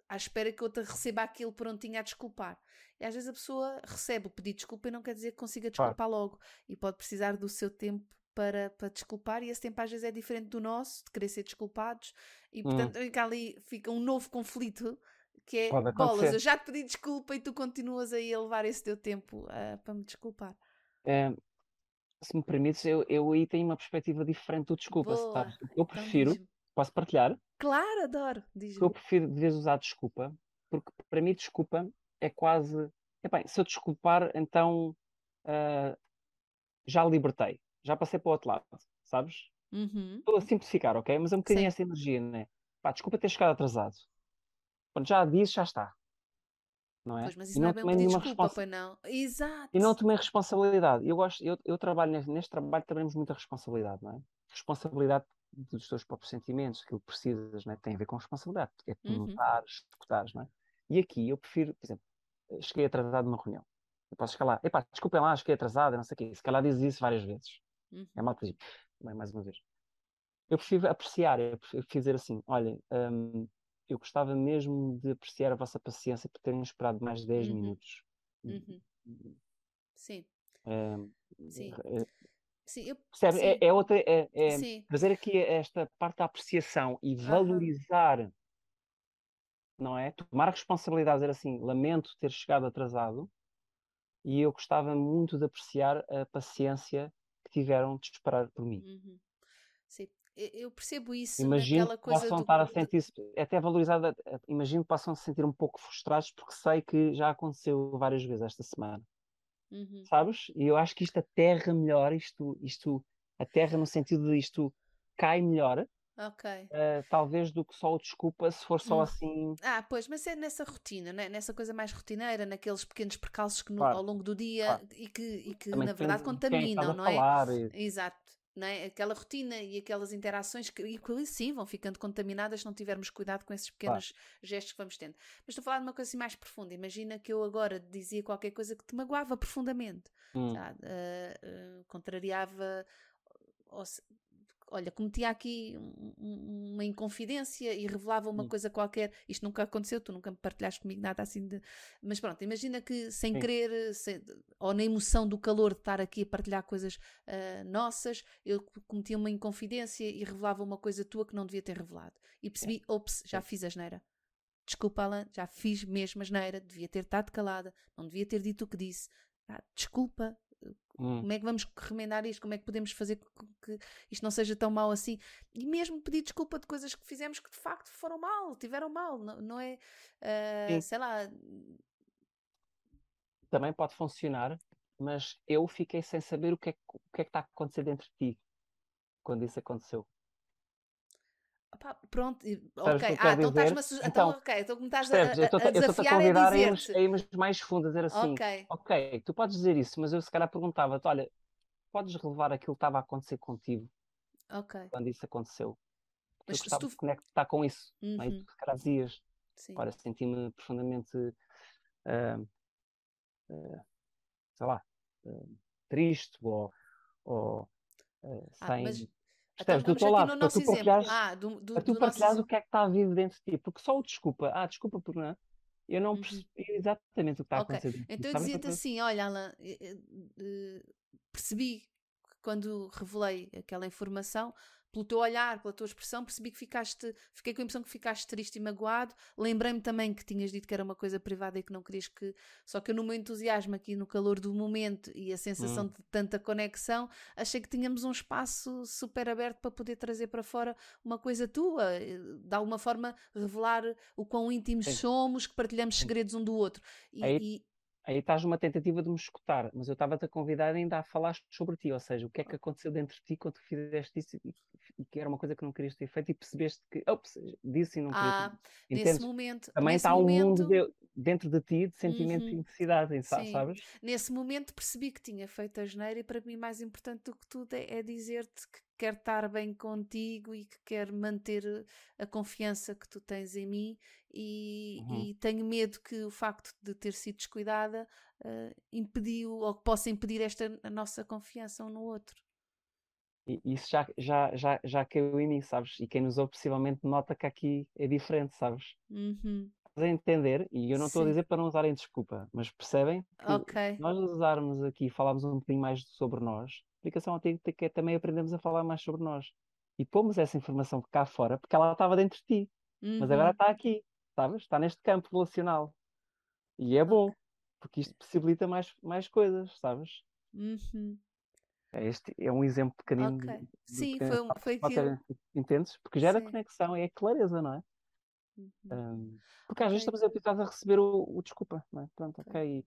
à espera que outra receba aquilo prontinho a desculpar. E às vezes a pessoa recebe o pedido de desculpa e não quer dizer que consiga desculpar claro. logo. E pode precisar do seu tempo para, para desculpar, e esse tempo às vezes é diferente do nosso, de querer ser desculpados, e hum. portanto hum. fica ali fica um novo conflito que é bolas, eu já te pedi desculpa e tu continuas aí a levar esse teu tempo uh, para me desculpar. É, se me permites, eu, eu aí tenho uma perspectiva diferente do desculpa. Boa. Eu então prefiro, então, posso partilhar? Claro, adoro. Eu prefiro de vez usar desculpa, porque para mim desculpa é quase. Epá, se eu desculpar, então uh, já libertei, já passei para o outro lado, sabes? Uhum. Estou a simplificar, ok? Mas é um bocadinho Sim. essa energia, né? Pá, desculpa ter chegado atrasado. Quando já disse, já está não é? Pois, mas isso e não, não é bem pedir desculpa, responsa... não. Exato. E não tomei responsabilidade. Eu gosto, eu, eu trabalho neste, neste trabalho trabalhamos muita responsabilidade, não é? Responsabilidade dos teus próprios sentimentos, aquilo que precisas, não é? Tem a ver com responsabilidade, é tu uhum. notares, escutares, não é? E aqui eu prefiro, por exemplo, cheguei atrasado numa reunião. Eu posso chegar lá, epá, desculpem lá, cheguei atrasado, não sei o quê. Se calhar dizes isso várias vezes. Uhum. É mal que mais uma vez. Eu prefiro apreciar, eu prefiro dizer assim, olha, um, eu gostava mesmo de apreciar a vossa paciência por terem esperado mais de 10 uhum. minutos. Uhum. Sim. É, sim. É, sim, eu, percebe? Sim. É, é, outra. É, é trazer aqui esta parte da apreciação e valorizar, uhum. não é? Tomar responsabilidade, dizer assim: lamento ter chegado atrasado e eu gostava muito de apreciar a paciência que tiveram de esperar por mim. Uhum. Sim eu percebo isso imagino coisa possam do... estar a sentir até valorizada imagino que possam se sentir um pouco frustrados porque sei que já aconteceu várias vezes esta semana uhum. sabes e eu acho que isto aterra melhor isto isto aterra no sentido de isto cai melhor Ok. Uh, talvez do que só o desculpa se for só hum. assim. Ah, pois, mas é nessa rotina, né? nessa coisa mais rotineira, naqueles pequenos percalços que no, claro. ao longo do dia claro. e que, e que na verdade contaminam, não é? E... Exato é? aquela rotina e aquelas interações que, e que sim vão ficando contaminadas se não tivermos cuidado com esses pequenos claro. gestos que vamos tendo. Mas estou a falar de uma coisa assim mais profunda. Imagina que eu agora dizia qualquer coisa que te magoava profundamente, hum. uh, uh, contrariava, se, olha, cometia aqui um, uma inconfidência e revelava uma Sim. coisa qualquer. Isto nunca aconteceu, tu nunca me partilhaste comigo nada assim de. Mas pronto, imagina que sem Sim. querer, sem, ou na emoção do calor de estar aqui a partilhar coisas uh, nossas, eu cometia uma inconfidência e revelava uma coisa tua que não devia ter revelado. E percebi, é. ops, já fiz a geneira. Desculpa, Alan, já fiz mesmo a geneira, devia ter estado calada, não devia ter dito o que disse. Ah, desculpa, Hum. Como é que vamos remendar isto? Como é que podemos fazer com que isto não seja tão mal assim? E mesmo pedir desculpa de coisas que fizemos que de facto foram mal, tiveram mal, não, não é? Uh, sei lá. Também pode funcionar, mas eu fiquei sem saber o que é, o que, é que está a acontecer dentro de ti quando isso aconteceu. Opa, pronto, ok. Ah, então estás-me a então, então, ok, então como estás a, a, a desafiar a convidar a irmos, a irmos mais fundo, a dizer assim, ok, ok, tu podes dizer isso, mas eu se calhar perguntava-te, olha, podes relevar aquilo que estava a acontecer contigo ok quando isso aconteceu? Porque mas eu gostava tu... de conectar com isso, uhum. não é? tu se calhar dizias, para senti-me profundamente, uh, uh, sei lá, uh, triste ou, ou ah, sem... Mas Percebes? Então, do teu lado, para tu partilhares, ah, do, do, para tu partilhares o que é que está a vivo dentro de ti. Porque só o desculpa, ah, desculpa por não, eu não uhum. percebi exatamente o que está okay. a acontecer. Então eu dizia-te assim: olha, Alan, eh, eh, percebi quando revelei aquela informação, pelo teu olhar, pela tua expressão, percebi que ficaste, fiquei com a impressão que ficaste triste e magoado. Lembrei-me também que tinhas dito que era uma coisa privada e que não querias que. Só que eu, no meu entusiasmo aqui, no calor do momento e a sensação hum. de tanta conexão, achei que tínhamos um espaço super aberto para poder trazer para fora uma coisa tua, eh, de alguma forma revelar o quão íntimos Sim. somos, que partilhamos segredos um do outro. E, Aí... e aí estás numa tentativa de me escutar, mas eu estava-te a convidar ainda a falar sobre ti, ou seja, o que é que aconteceu dentro de ti quando tu fizeste isso e, e que era uma coisa que não querias ter feito e percebeste que, ops, disse e não querias. Ah, nesse momento. Também nesse está momento... um mundo de, dentro de ti de sentimento uhum. de necessidade, sabes? Nesse momento percebi que tinha feito a geneira e para mim mais importante do que tudo é, é dizer-te que quer estar bem contigo e que quer manter a confiança que tu tens em mim e, uhum. e tenho medo que o facto de ter sido descuidada uh, impediu ou que possa impedir esta a nossa confiança um no outro. E isso já, já, já, já caiu em mim, sabes? E quem nos ouve possivelmente nota que aqui é diferente, sabes? Uhum. A entender, e eu não estou a dizer para não usarem desculpa, mas percebem que okay. nós usarmos aqui e falarmos um bocadinho mais sobre nós, aplicação que é também aprendemos a falar mais sobre nós. E pomos essa informação cá fora porque ela estava dentro de ti, uhum. mas agora uhum. está aqui, sabes? Está neste campo relacional. E é bom, porque isto possibilita mais, mais coisas, sabes? Uhum. É este é um exemplo pequenino. Okay. De, Sim, foi, foi aquilo. Entendes? Porque gera Sim. conexão, é clareza, não é? Uhum. Um, porque okay. às vezes estamos habituados a receber o, o desculpa, não é? Pronto, ok.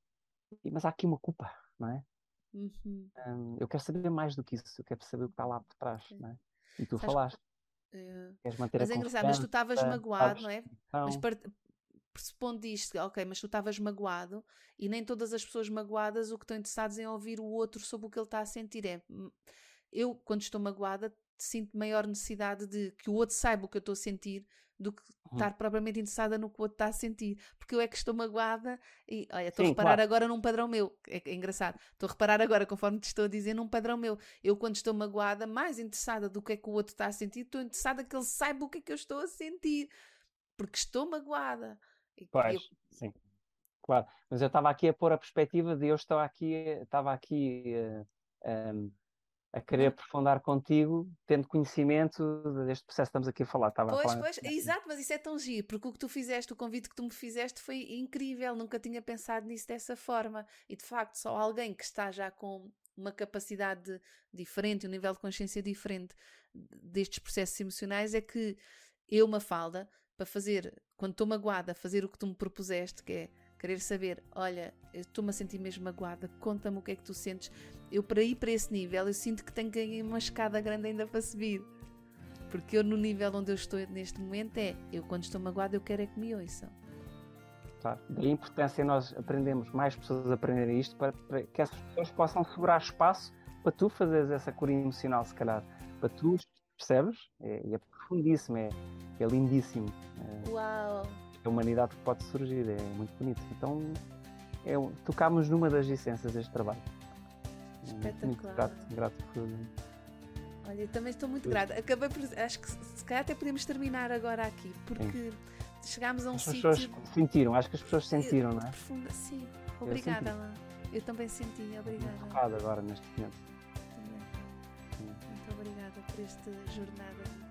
E, mas há aqui uma culpa, não é? Uhum. Um, eu quero saber mais do que isso, eu quero saber o que está lá por trás, não é? E tu Sabes, falaste. Uh, queres manter mas é engraçado, mas tu estavas magoado, não é? Mas pressupondo isto, ok, mas tu estavas magoado e nem todas as pessoas magoadas o que estão interessadas em ouvir o outro sobre o que ele está a sentir é. Hum, eu, quando estou magoada, sinto maior necessidade de que o outro saiba o que eu estou a sentir do que uhum. estar propriamente interessada no que o outro está a sentir. Porque eu é que estou magoada e, olha, estou a reparar claro. agora num padrão meu. É, é, engraçado. Estou a reparar agora, conforme te estou a dizer, num padrão meu. Eu, quando estou magoada, mais interessada do que é que o outro está a sentir, estou interessada que ele saiba o que é que eu estou a sentir. Porque estou magoada. E, pois, eu... sim. Claro. Mas eu estava aqui a pôr a perspectiva de eu estava aqui, estava aqui uh, eh, um, a querer aprofundar contigo, tendo conhecimento deste processo que estamos aqui a falar. Estava pois, a falar... pois, exato, mas isso é tão giro, porque o que tu fizeste, o convite que tu me fizeste foi incrível, nunca tinha pensado nisso dessa forma. E de facto, só alguém que está já com uma capacidade diferente, um nível de consciência diferente destes processos emocionais é que eu, uma falda, para fazer, quando estou magoada, fazer o que tu me propuseste, que é querer saber, olha, estou-me a sentir mesmo magoada, conta-me o que é que tu sentes. Eu, para ir para esse nível, eu sinto que tenho uma escada grande ainda para subir. Porque eu, no nível onde eu estou neste momento, é eu, quando estou magoada, eu quero é que me ouçam. Claro. Daí a importância nós aprendemos, mais pessoas aprenderem isto, para, para que essas pessoas possam sobrar espaço para tu fazeres essa cura emocional, se calhar. Para tu, percebes? É, é profundíssimo, é, é lindíssimo. É, Uau! A humanidade que pode surgir, é muito bonito. Então, é, tocámos numa das essências deste trabalho. Espetacular. Muito grato, grato por, Olha, eu também estou muito grata. Acabei por. Acho que se calhar até podemos terminar agora aqui, porque chegámos a um As sítio. pessoas sentiram, acho que as pessoas sentiram, não é? Profunda. Sim, obrigada, Alain. Eu também senti, obrigada. tocado agora neste momento. Também. Sim. Muito obrigada por esta jornada